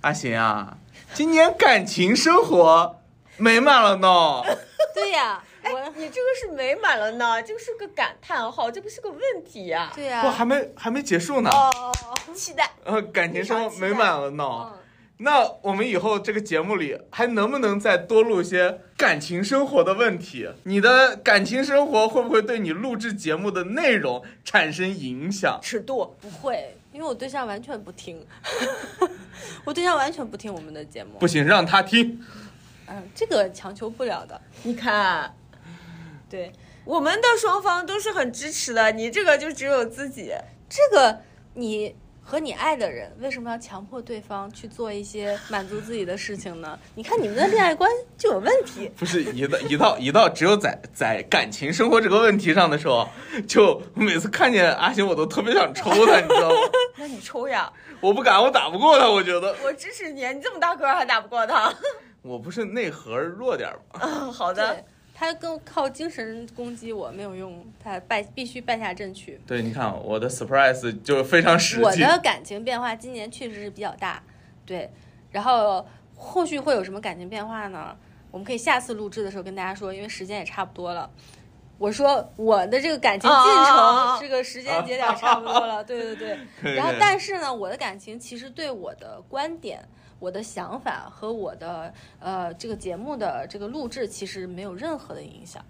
阿行啊，今年感情生活美满了呢？对呀，哎我，你这个是美满了呢，这个是个感叹号，这不是个问题呀、对呀，不，还没还没结束呢。哦哦哦，期待。呃，感情生活美满了呢。嗯，那我们以后这个节目里还能不能再多录一些感情生活的问题？你的感情生活会不会对你录制节目的内容产生影响？尺度，不会，因为我对象完全不听，我对象完全不听我们的节目不，行，让他听。嗯，这个强求不了的，你看，对，我们的双方都是很支持的，你这个就只有自己。这个你和你爱的人为什么要强迫对方去做一些满足自己的事情呢？你看你们的恋爱观就有问题。不是一到一到一到只有在在感情生活这个问题上的时候，就每次看见阿星我都特别想抽他，你知道吗？那你抽呀，我不敢，我打不过他，我觉得我支持你，你这么大个儿还打不过他。我不是内核弱点儿吗？啊，好的对，他更靠精神攻击我没有用，他败必须败下阵去。对，你看我的 surprise 就非常实际。我的感情变化今年确实是比较大，对，然后后续会有什么感情变化呢？我们可以下次录制的时候跟大家说，因为时间也差不多了。我说我的这个感情进程，这个时间节点差不多了，对对对。然后，但是呢，我的感情其实对我的观点、我的想法和我的呃这个节目的这个录制其实没有任何的影响。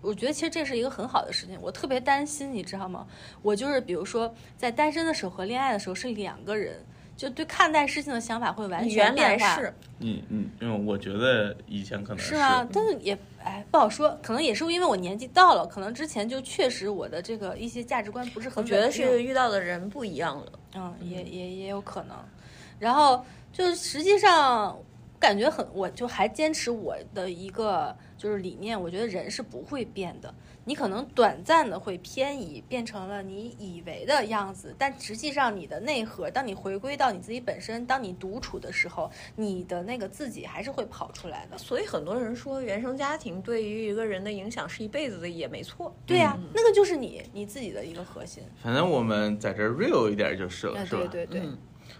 我觉得其实这是一个很好的事情。我特别担心，你知道吗？我就是比如说在单身的时候和恋爱的时候是两个人。就对看待事情的想法会完全变化。嗯嗯，因为我觉得以前可能是吗？但是也哎不好说，可能也是因为我年纪到了，可能之前就确实我的这个一些价值观不是很。我觉得是遇到的人不一样了。嗯，也也也有可能。然后就实际上感觉很，我就还坚持我的一个就是理念，我觉得人是不会变的。你可能短暂的会偏移，变成了你以为的样子，但实际上你的内核，当你回归到你自己本身，当你独处的时候，你的那个自己还是会跑出来的。所以很多人说原生家庭对于一个人的影响是一辈子的，也没错。对呀，那个就是你你自己的一个核心。反正我们在这 real 一点就是了，是吧？对对对。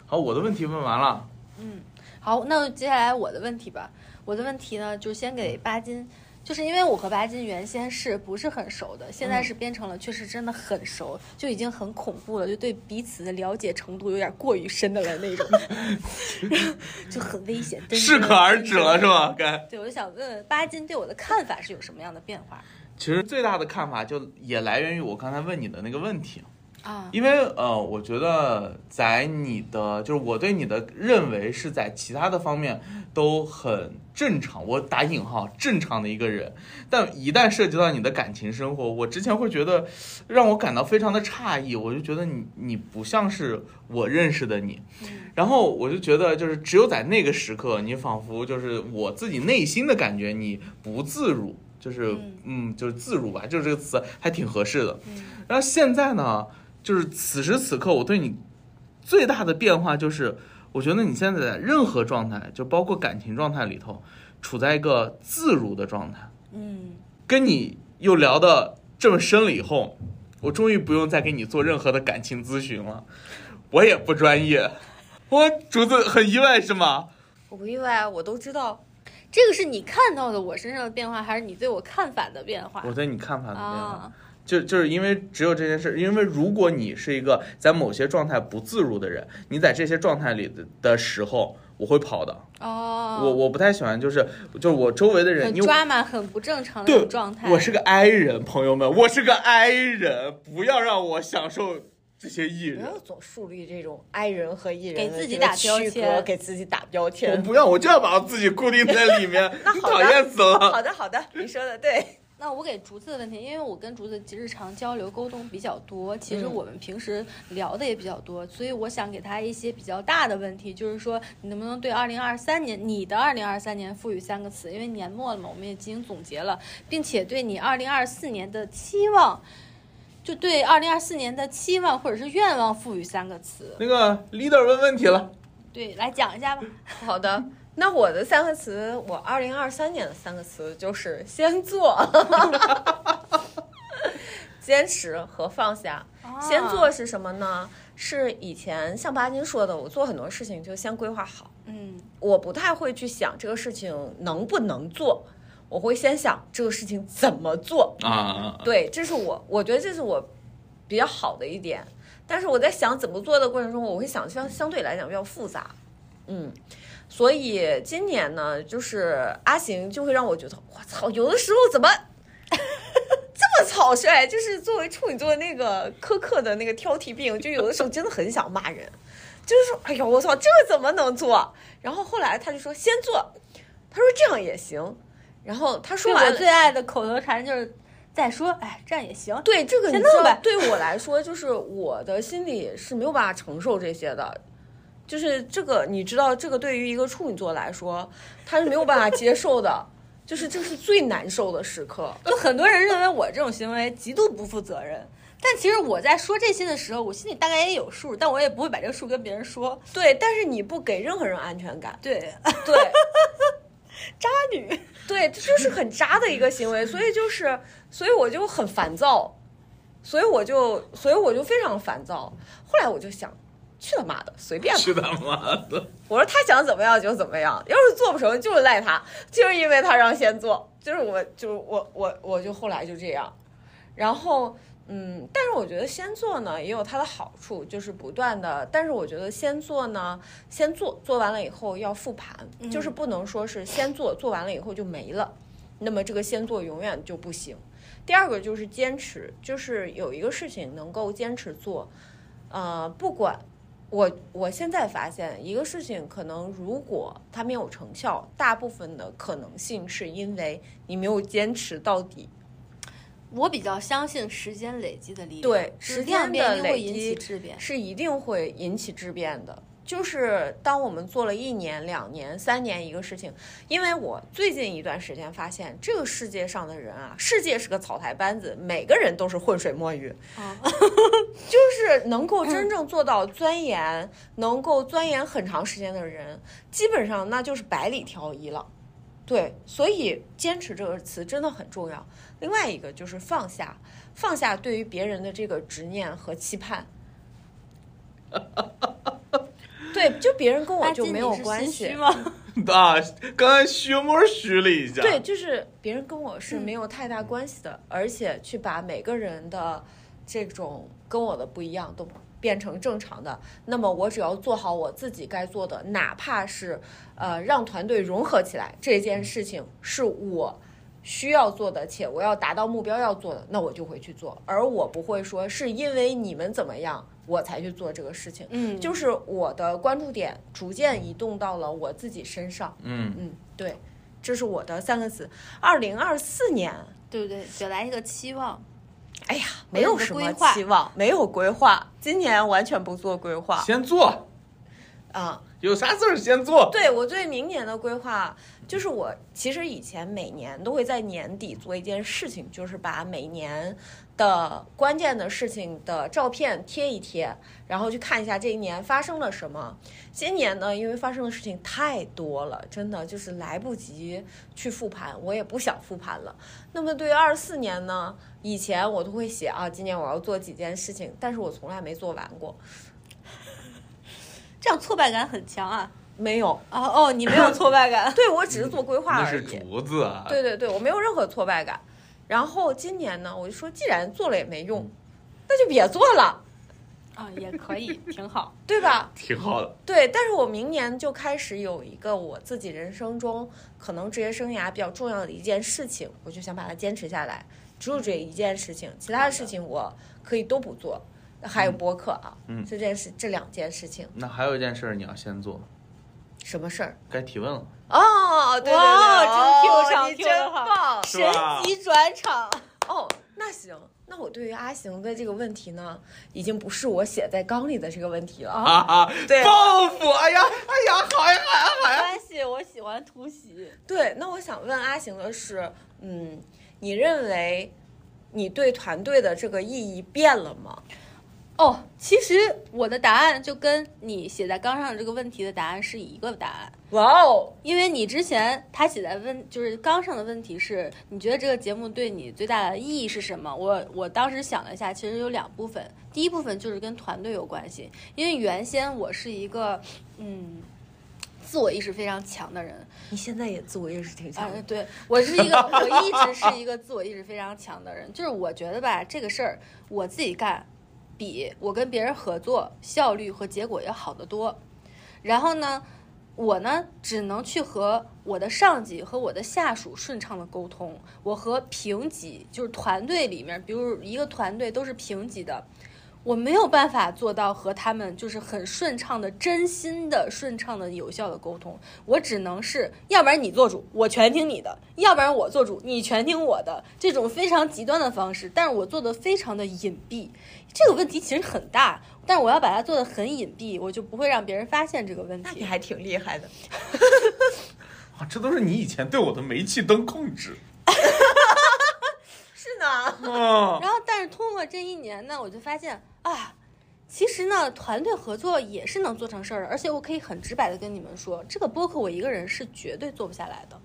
好，我的问题问完了。嗯，好，那接下来我的问题吧。我的问题呢，就先给巴金。就是因为我和巴金原先是不是很熟的，现在是变成了确实真的很熟，就已经很恐怖了，就对彼此的了解程度有点过于深的了那种，就很危险。适可而止了是吧？该对，我就想问问巴金对我的看法是有什么样的变化？其实最大的看法就也来源于我刚才问你的那个问题。啊，因为呃，我觉得在你的就是我对你的认为是在其他的方面都很正常，我打引号正常的一个人，但一旦涉及到你的感情生活，我之前会觉得让我感到非常的诧异，我就觉得你你不像是我认识的你，然后我就觉得就是只有在那个时刻，你仿佛就是我自己内心的感觉，你不自如，就是嗯，就是自如吧，就是这个词还挺合适的，然后现在呢？就是此时此刻，我对你最大的变化就是，我觉得你现在在任何状态，就包括感情状态里头，处在一个自如的状态。嗯，跟你又聊的这么深了以后，我终于不用再给你做任何的感情咨询了。我也不专业，我竹子很意外是吗？我不意外，我都知道，这个是你看到的我身上的变化，还是你对我看法的变化？我对你看法的变化。就就是因为只有这件事，因为如果你是一个在某些状态不自如的人，你在这些状态里的的时候，我会跑的。哦，我我不太喜欢，就是就是我周围的人，很抓马，很不正常的状态。我是个 I 人，朋友们，我是个 I 人，不要让我享受这些艺人。不要总树立这种 I 人和艺人给自己打标签，给自己打标签。我不要，我就要把自己固定在里面，讨厌死了。好的，好的，你说的对。那我给竹子的问题，因为我跟竹子日常交流沟通比较多，其实我们平时聊的也比较多，所以我想给他一些比较大的问题，就是说你能不能对二零二三年你的二零二三年赋予三个词？因为年末了嘛，我们也进行总结了，并且对你二零二四年的期望，就对二零二四年的期望或者是愿望赋予三个词。那个 leader 问问题了，对，来讲一下吧。好的。那我的三个词，我二零二三年的三个词就是先做、坚持和放下。先做是什么呢？是以前像巴金说的，我做很多事情就先规划好。嗯，我不太会去想这个事情能不能做，我会先想这个事情怎么做啊。对，这是我，我觉得这是我比较好的一点。但是我在想怎么做的过程中，我会想相相对来讲比较复杂。嗯。所以今年呢，就是阿行就会让我觉得，我操，有的时候怎么 这么草率？就是作为处女座那个苛刻的那个挑剔病，就有的时候真的很想骂人，就是说，哎呦，我操，这个怎么能做？然后后来他就说先做，他说这样也行。然后他说完，我最爱的口头禅就是再说，哎，这样也行。对这个，先弄呗。对我来说，就是我的心里是没有办法承受这些的。就是这个，你知道，这个对于一个处女座来说，他是没有办法接受的，就是这是最难受的时刻。就很多人认为我这种行为极度不负责任，但其实我在说这些的时候，我心里大概也有数，但我也不会把这个数跟别人说。对，但是你不给任何人安全感。对对，渣女。对，这就是很渣的一个行为，所以就是，所以我就很烦躁，所以我就，所以我就非常烦躁。后来我就想，去他妈的，随便吧。去他妈的！我说他想怎么样就怎么样，要是做不成就是赖他，就是因为他让先做，就是我就是我我我就后来就这样，然后嗯，但是我觉得先做呢也有它的好处，就是不断的，但是我觉得先做呢，先做做完了以后要复盘，就是不能说是先做做完了以后就没了，那么这个先做永远就不行。第二个就是坚持，就是有一个事情能够坚持做，呃，不管我我现在发现一个事情，可能如果它没有成效，大部分的可能性是因为你没有坚持到底。我比较相信时间累积的力量，对时间的量变一定会累引起积质变。是一定会引起质变的。就是当我们做了一年、两年、三年一个事情，因为我最近一段时间发现，这个世界上的人啊，世界是个草台班子，每个人都是浑水摸鱼。啊 就是能够真正做到钻研，能够钻研很长时间的人，基本上那就是百里挑一了。对，所以坚持这个词真的很重要。另外一个就是放下，放下对于别人的这个执念和期盼。对，就别人跟我就没有关系虚。吗？啊，刚才虚摸虚了一下。对，就是别人跟我是没有太大关系的，而且去把每个人的这种跟我的不一样都变成正常的，那么我只要做好我自己该做的，哪怕是呃让团队融合起来这件事情是我。需要做的，且我要达到目标要做的，那我就会去做，而我不会说是因为你们怎么样我才去做这个事情。嗯，就是我的关注点逐渐移动到了我自己身上。嗯，嗯，对，这是我的三个词。二零二四年，对不对？表达一个期望。哎呀，没有什么规划期望，没有规划，今年完全不做规划先做，啊。有啥事儿先做。对我对明年的规划，就是我其实以前每年都会在年底做一件事情，就是把每年的关键的事情的照片贴一贴，然后去看一下这一年发生了什么。今年呢，因为发生的事情太多了，真的就是来不及去复盘，我也不想复盘了。那么对于二四年呢，以前我都会写啊，今年我要做几件事情，但是我从来没做完过，这样挫败感很强啊！没有。啊哦，你没有挫败感，对我只是做规划那而已。是竹子啊。对对对，我没有任何挫败感。然后今年呢，我就说，既然做了也没用，那就别做了，啊，也可以，挺好。对吧？挺好的。对，但是我明年就开始有一个我自己人生中可能职业生涯比较重要的一件事情，我就想把它坚持下来，只有这一件事情，其他的事情我可以都不做。还有播客啊，嗯这件事这两件事情，那还有一件事儿你要先做，什么事儿？该提问了。哦，对对对，哇真哦 Q 上你 Q 真棒，是吧神级转场，哦，那行，那我对于阿行的这个问题呢，已经不是我写在纲里的这个问题了。哈哈，对报复！哎呀，哎呀，好呀，好呀，好没呀。关系，我喜欢突袭。对，那我想问阿行的是，嗯，你认为你对团队的这个意义变了吗？哦，其实我的答案就跟你写在纲上的这个问题的答案是一个答案，哇哦，因为你之前他写在问就是刚上的问题是，你觉得这个节目对你最大的意义是什么？我我当时想了一下，其实有两部分，第一部分就是跟团队有关系，因为原先我是一个嗯。自我意识非常强的人，你现在也自我意识挺强啊的，，对我是一个，我一直是一个自我意识非常强的人。就是我觉得吧，这个事儿我自己干，比我跟别人合作效率和结果要好得多。然后呢，我呢只能去和我的上级和我的下属顺畅的沟通。我和平级就是团队里面，比如一个团队都是平级的，我没有办法做到和他们就是很顺畅的、真心的、顺畅的、有效的沟通。我只能是，要不然你做主，我全听你的；要不然我做主，你全听我的。这种非常极端的方式，但是我做的非常的隐蔽。这个问题其实很大，但是我要把它做的很隐蔽，我就不会让别人发现这个问题。那你还挺厉害的。啊，这都是你以前对我的煤气灯控制。然后，但是通过这一年呢，我就发现啊，其实呢，团队合作也是能做成事儿的。而且我可以很直白的跟你们说，这个播客我一个人是绝对做不下来的。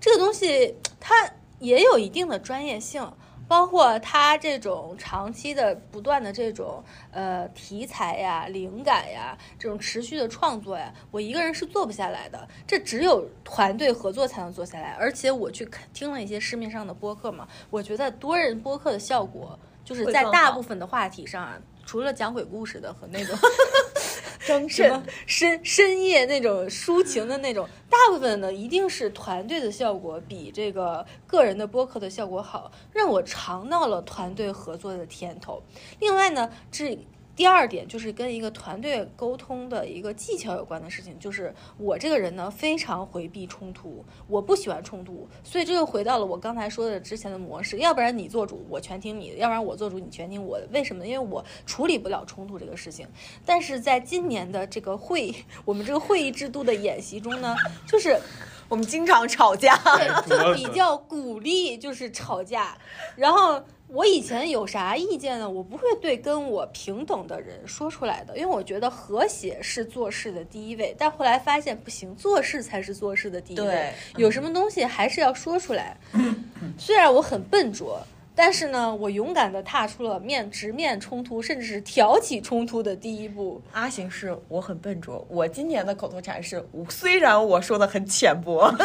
这个东西它也有一定的专业性。包括他这种长期的、不断的这种呃题材呀、灵感呀，这种持续的创作呀，我一个人是做不下来的。这只有团队合作才能做下来。而且我去听了一些市面上的播客嘛，我觉得多人播客的效果，就是在大部分的话题上啊，除了讲鬼故事的和那种。张震深深夜那种抒情的那种，大部分呢一定是团队的效果比这个个人的播客的效果好，让我尝到了团队合作的甜头。另外呢，这。第二点就是跟一个团队沟通的一个技巧有关的事情，就是我这个人呢非常回避冲突，我不喜欢冲突，所以这又回到了我刚才说的之前的模式，要不然你做主，我全听你的；要不然我做主，你全听我的。为什么？因为我处理不了冲突这个事情。但是在今年的这个会，我们这个会议制度的演习中呢，就是我们经常吵架，就比较鼓励就是吵架，然后。我以前有啥意见呢？我不会对跟我平等的人说出来的，因为我觉得和谐是做事的第一位。但后来发现不行，做事才是做事的第一位。有什么东西还是要说出来。虽然我很笨拙，但是呢，我勇敢地踏出了面直面冲突，甚至是挑起冲突的第一步。阿行是我很笨拙，我今年的口头禅是：虽然我说的很浅薄。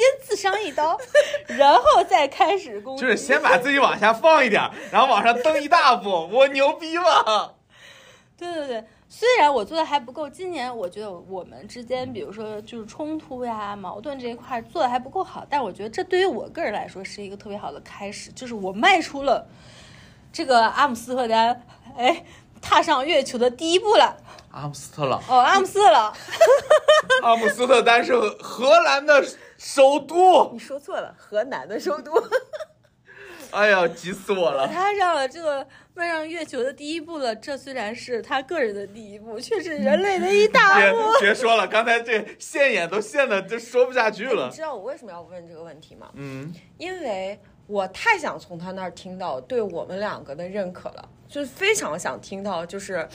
先自伤一刀，然后再开始攻击。就是先把自己往下放一点，然后往上蹬一大步。我牛逼吗？对对对，虽然我做的还不够，今年我觉得我们之间，比如说就是冲突呀、矛盾这一块做的还不够好，但我觉得这对于我个人来说是一个特别好的开始，就是我迈出了这个阿姆斯特丹，哎，踏上月球的第一步了。阿姆斯特朗哦，阿姆斯特朗，阿姆斯特丹是荷兰的。首都，你说错了，河南的首都。哎呀，急死我了！他上了这个迈上月球的第一步了，这虽然是他个人的第一步，却是人类的一大步。别别说了，刚才这现眼都现的就说不下去了。你知道我为什么要问这个问题吗？嗯，因为我太想从他那儿听到对我们两个的认可了，就是非常想听到，就是，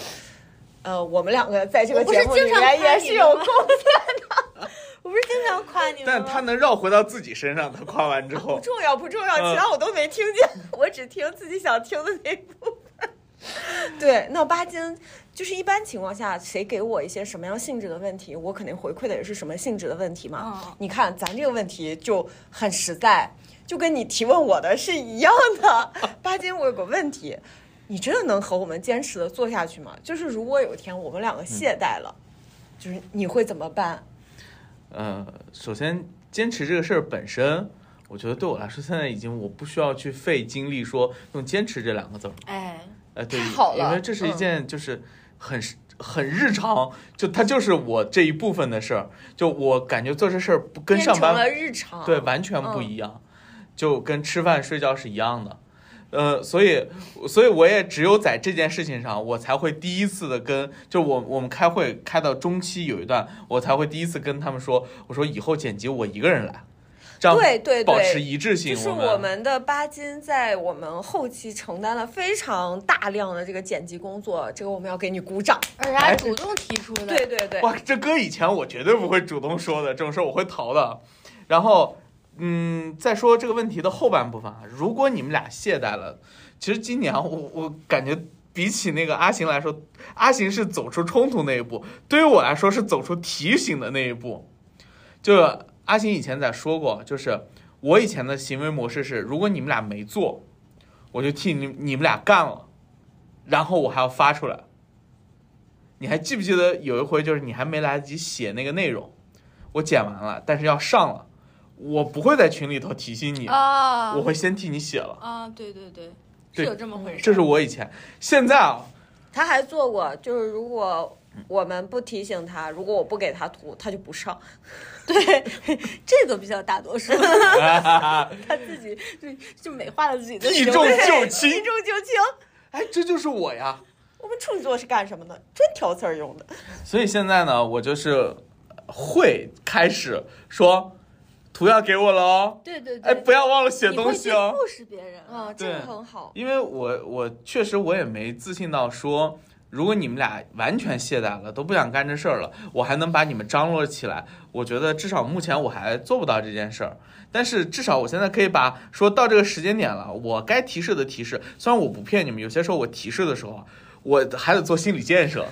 呃，我们两个在这个节目里面也是有贡献的。我不是经常夸你吗？但他能绕回到自己身上。他夸完之后，不重要，不重要，其他我都没听见，我只听自己想听的那部分。对，那巴金就是一般情况下，谁给我一些什么样性质的问题，我肯定回馈的也是什么性质的问题嘛。你看咱这个问题就很实在，就跟你提问我的是一样的。巴金，我有个问题，你真的能和我们坚持的做下去吗？就是如果有一天我们两个懈怠了，就是你会怎么办？呃，首先坚持这个事儿本身，我觉得对我来说，现在已经我不需要去费精力说用坚持这两个字儿。哎，呃，对，好了，因为这是一件就是很很日常，就它就是我这一部分的事儿。就我感觉做这事儿不跟上班日常，对，完全不一样，就跟吃饭睡觉是一样的。呃，所以，所以我也只有在这件事情上，我才会第一次的跟，就我我们开会开到中期有一段，我才会第一次跟他们说，我说以后剪辑我一个人来，这样对对保持一致性。就是我们的巴金在我们后期承担了非常大量的这个剪辑工作，这个我们要给你鼓掌。而且还主动提出的，对对对。哇，这搁以前我绝对不会主动说的，这种事我会逃的。然后。嗯，再说这个问题的后半部分啊，如果你们俩懈怠了，其实今年我我感觉比起那个阿行来说，阿行是走出冲突那一步，对于我来说是走出提醒的那一步。就阿行以前在说过，就是我以前的行为模式是，如果你们俩没做，我就替你你们俩干了，然后我还要发出来。你还记不记得有一回，就是你还没来得及写那个内容，我剪完了，但是要上了。我不会在群里头提醒你啊，我会先替你写了啊。对对对，是有这么回事。这是我以前，现在啊，他还做过，就是如果我们不提醒他，如果我不给他图，他就不上。对，这个比较大多数，他自己就就美化了自己的避重就轻，避重就轻。哎，这就是我呀。我们处女座是干什么的？专挑刺儿用的。所以现在呢，我就是会开始说。图要给我了哦，对对对，哎，不要忘了写东西哦。不识别人啊，这个很好。因为我我确实我也没自信到说，如果你们俩完全懈怠了，都不想干这事儿了，我还能把你们张罗起来，我觉得至少目前我还做不到这件事儿。但是至少我现在可以把说到这个时间点了，我该提示的提示。虽然我不骗你们，有些时候我提示的时候啊，我还得做心理建设。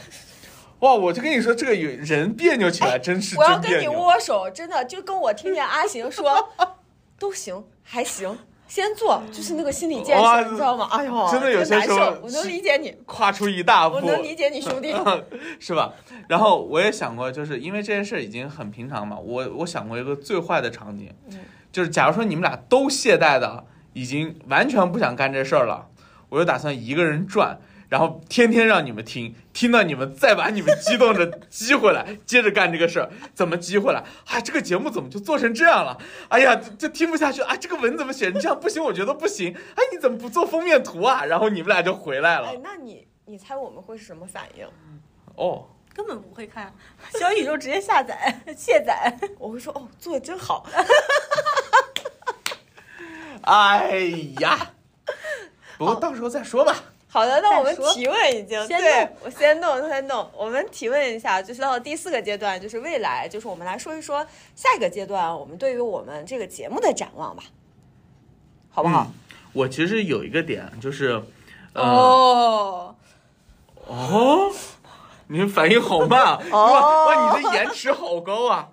哇，我就跟你说，这个有人别扭起来真是我要跟你。握手，真的就跟我听见阿行说 都行，还行，先做，就是那个心理建设，你知道吗？哎呦，真的有些时候难受，我能理解你，跨出一大步，我能理解你兄弟。是吧？然后我也想过，就是因为这件事已经很平常嘛，我我想过一个最坏的场景，嗯就是假如说你们俩都懈怠的，已经完全不想干这事儿了，我就打算一个人转。然后天天让你们听，听到你们再把你们激动着激回来，接着干这个事儿，怎么激回来？啊，这个节目怎么就做成这样了？哎呀，这这听不下去啊！这个文怎么写成这样？不行，我觉得不行。哎，你怎么不做封面图啊？然后你们俩就回来了哎。，那你你猜我们会是什么反应？哦，根本不会看，小宇宙直接下载 卸载。我会说哦，做的真好。哎呀，不过到时候再说吧。好的，那我们提问已经先对我先动先弄。我们提问一下，就是到第四个阶段，就是未来，就是我们来说一说下一个阶段我们对于我们这个节目的展望吧，好不好？嗯我其实有一个点就是，呃、哦，哦，你反应好慢啊！哇哇，你的延迟好高啊！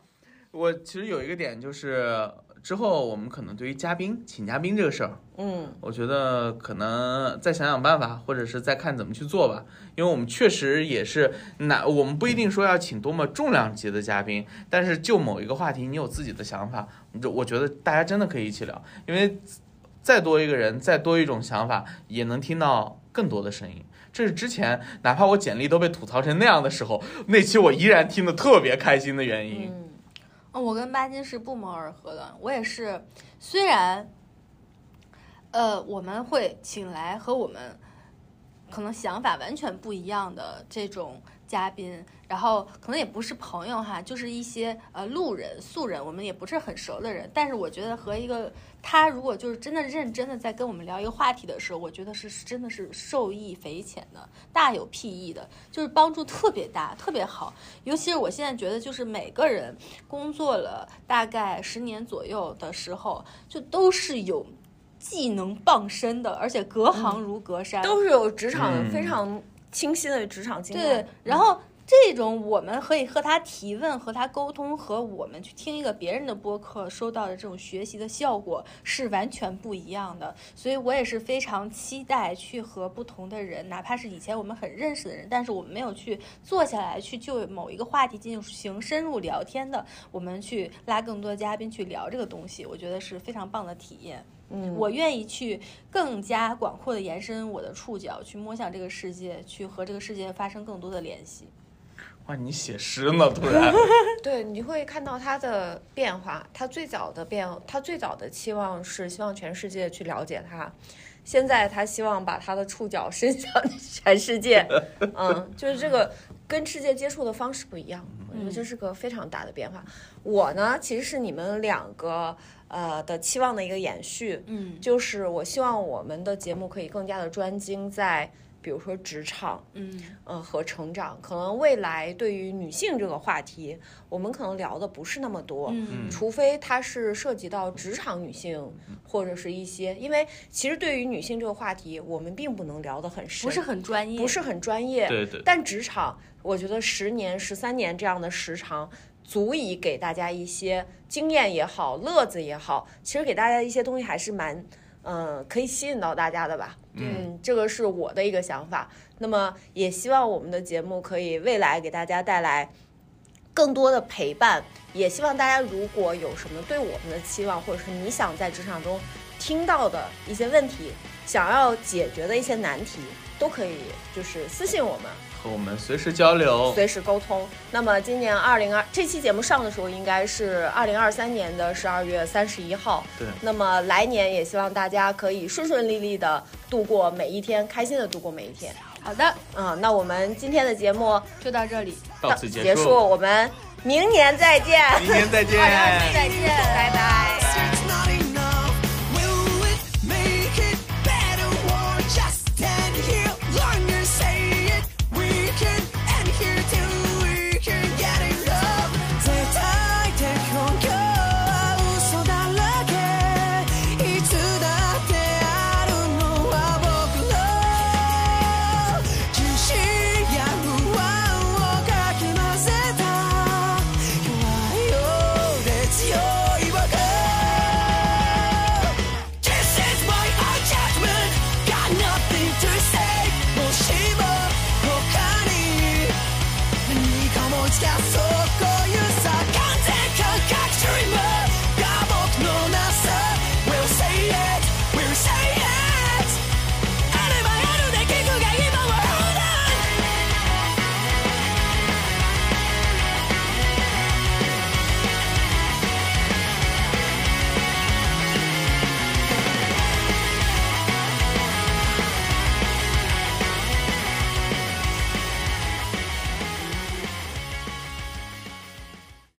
我其实有一个点就是，之后我们可能对于嘉宾请嘉宾这个事儿，嗯我觉得可能再想想办法，或者是再看怎么去做吧。因为我们确实也是那，我们不一定说要请多么重量级的嘉宾，但是就某一个话题，你有自己的想法，你就我觉得大家真的可以一起聊，因为再多一个人，再多一种想法，也能听到更多的声音。这是之前哪怕我简历都被吐槽成那样的时候，那期我依然听得特别开心的原因。我跟巴金是不谋而合的。我也是，虽然，呃，我们会请来和我们可能想法完全不一样的这种嘉宾，然后可能也不是朋友哈，就是一些呃路人、素人，我们也不是很熟的人。但是我觉得和一个他如果就是真的认真的在跟我们聊一个话题的时候，我觉得是真的是受益匪浅的，大有裨益的，就是帮助特别大，特别好。尤其是我现在觉得，就是每个人工作了大概十年左右的时候，就都是有技能傍身的，而且隔行如隔山，都是有职场嗯非常清晰的职场经对。，然后这种我们可以和他提问、和他沟通，和我们去听一个别人的播客收到的这种学习的效果是完全不一样的。所以我也是非常期待去和不同的人，哪怕是以前我们很认识的人，但是我们没有去坐下来去就某一个话题进行深入聊天的，我们去拉更多嘉宾去聊这个东西，我觉得是非常棒的体验。嗯，我愿意去更加广阔的延伸我的触角，去摸向这个世界，去和这个世界发生更多的联系。哇，你写诗呢？突然，对，你会看到他的变化。他最早的变，他最早的期望是希望全世界去了解他，现在他希望把他的触角伸向 全世界。嗯，就是这个跟世界接触的方式不一样，我觉得这是个非常大的变化。我呢，其实是你们两个呃的期望的一个延续，嗯。就是我希望我们的节目可以更加的专精在。比如说职场，嗯。呃和成长，可能未来对于女性这个话题，我们可能聊的不是那么多，嗯除非它是涉及到职场女性或者是一些，因为其实对于女性这个话题，我们并不能聊得很深，不是很专业，不是很专业，对对。但职场，我觉得十年、十三年这样的时长，足以给大家一些经验也好，乐子也好，其实给大家一些东西还是蛮，嗯、可以吸引到大家的吧。嗯，这个是我的一个想法。那么也希望我们的节目可以未来给大家带来更多的陪伴，也希望大家如果有什么对我们的期望，或者是你想在职场中听到的一些问题，想要解决的一些难题，都可以就是私信我们。和我们随时交流。随时沟通。那么今年二零二这期节目上的时候，应该是二零二三年的十二月三十一号。对那么来年也希望大家可以顺顺利利的度过每一天，开心的度过每一天。好的，嗯，那我们今天的节目就到这里，到此结束，我们明年再见。明年再见。再见，拜拜。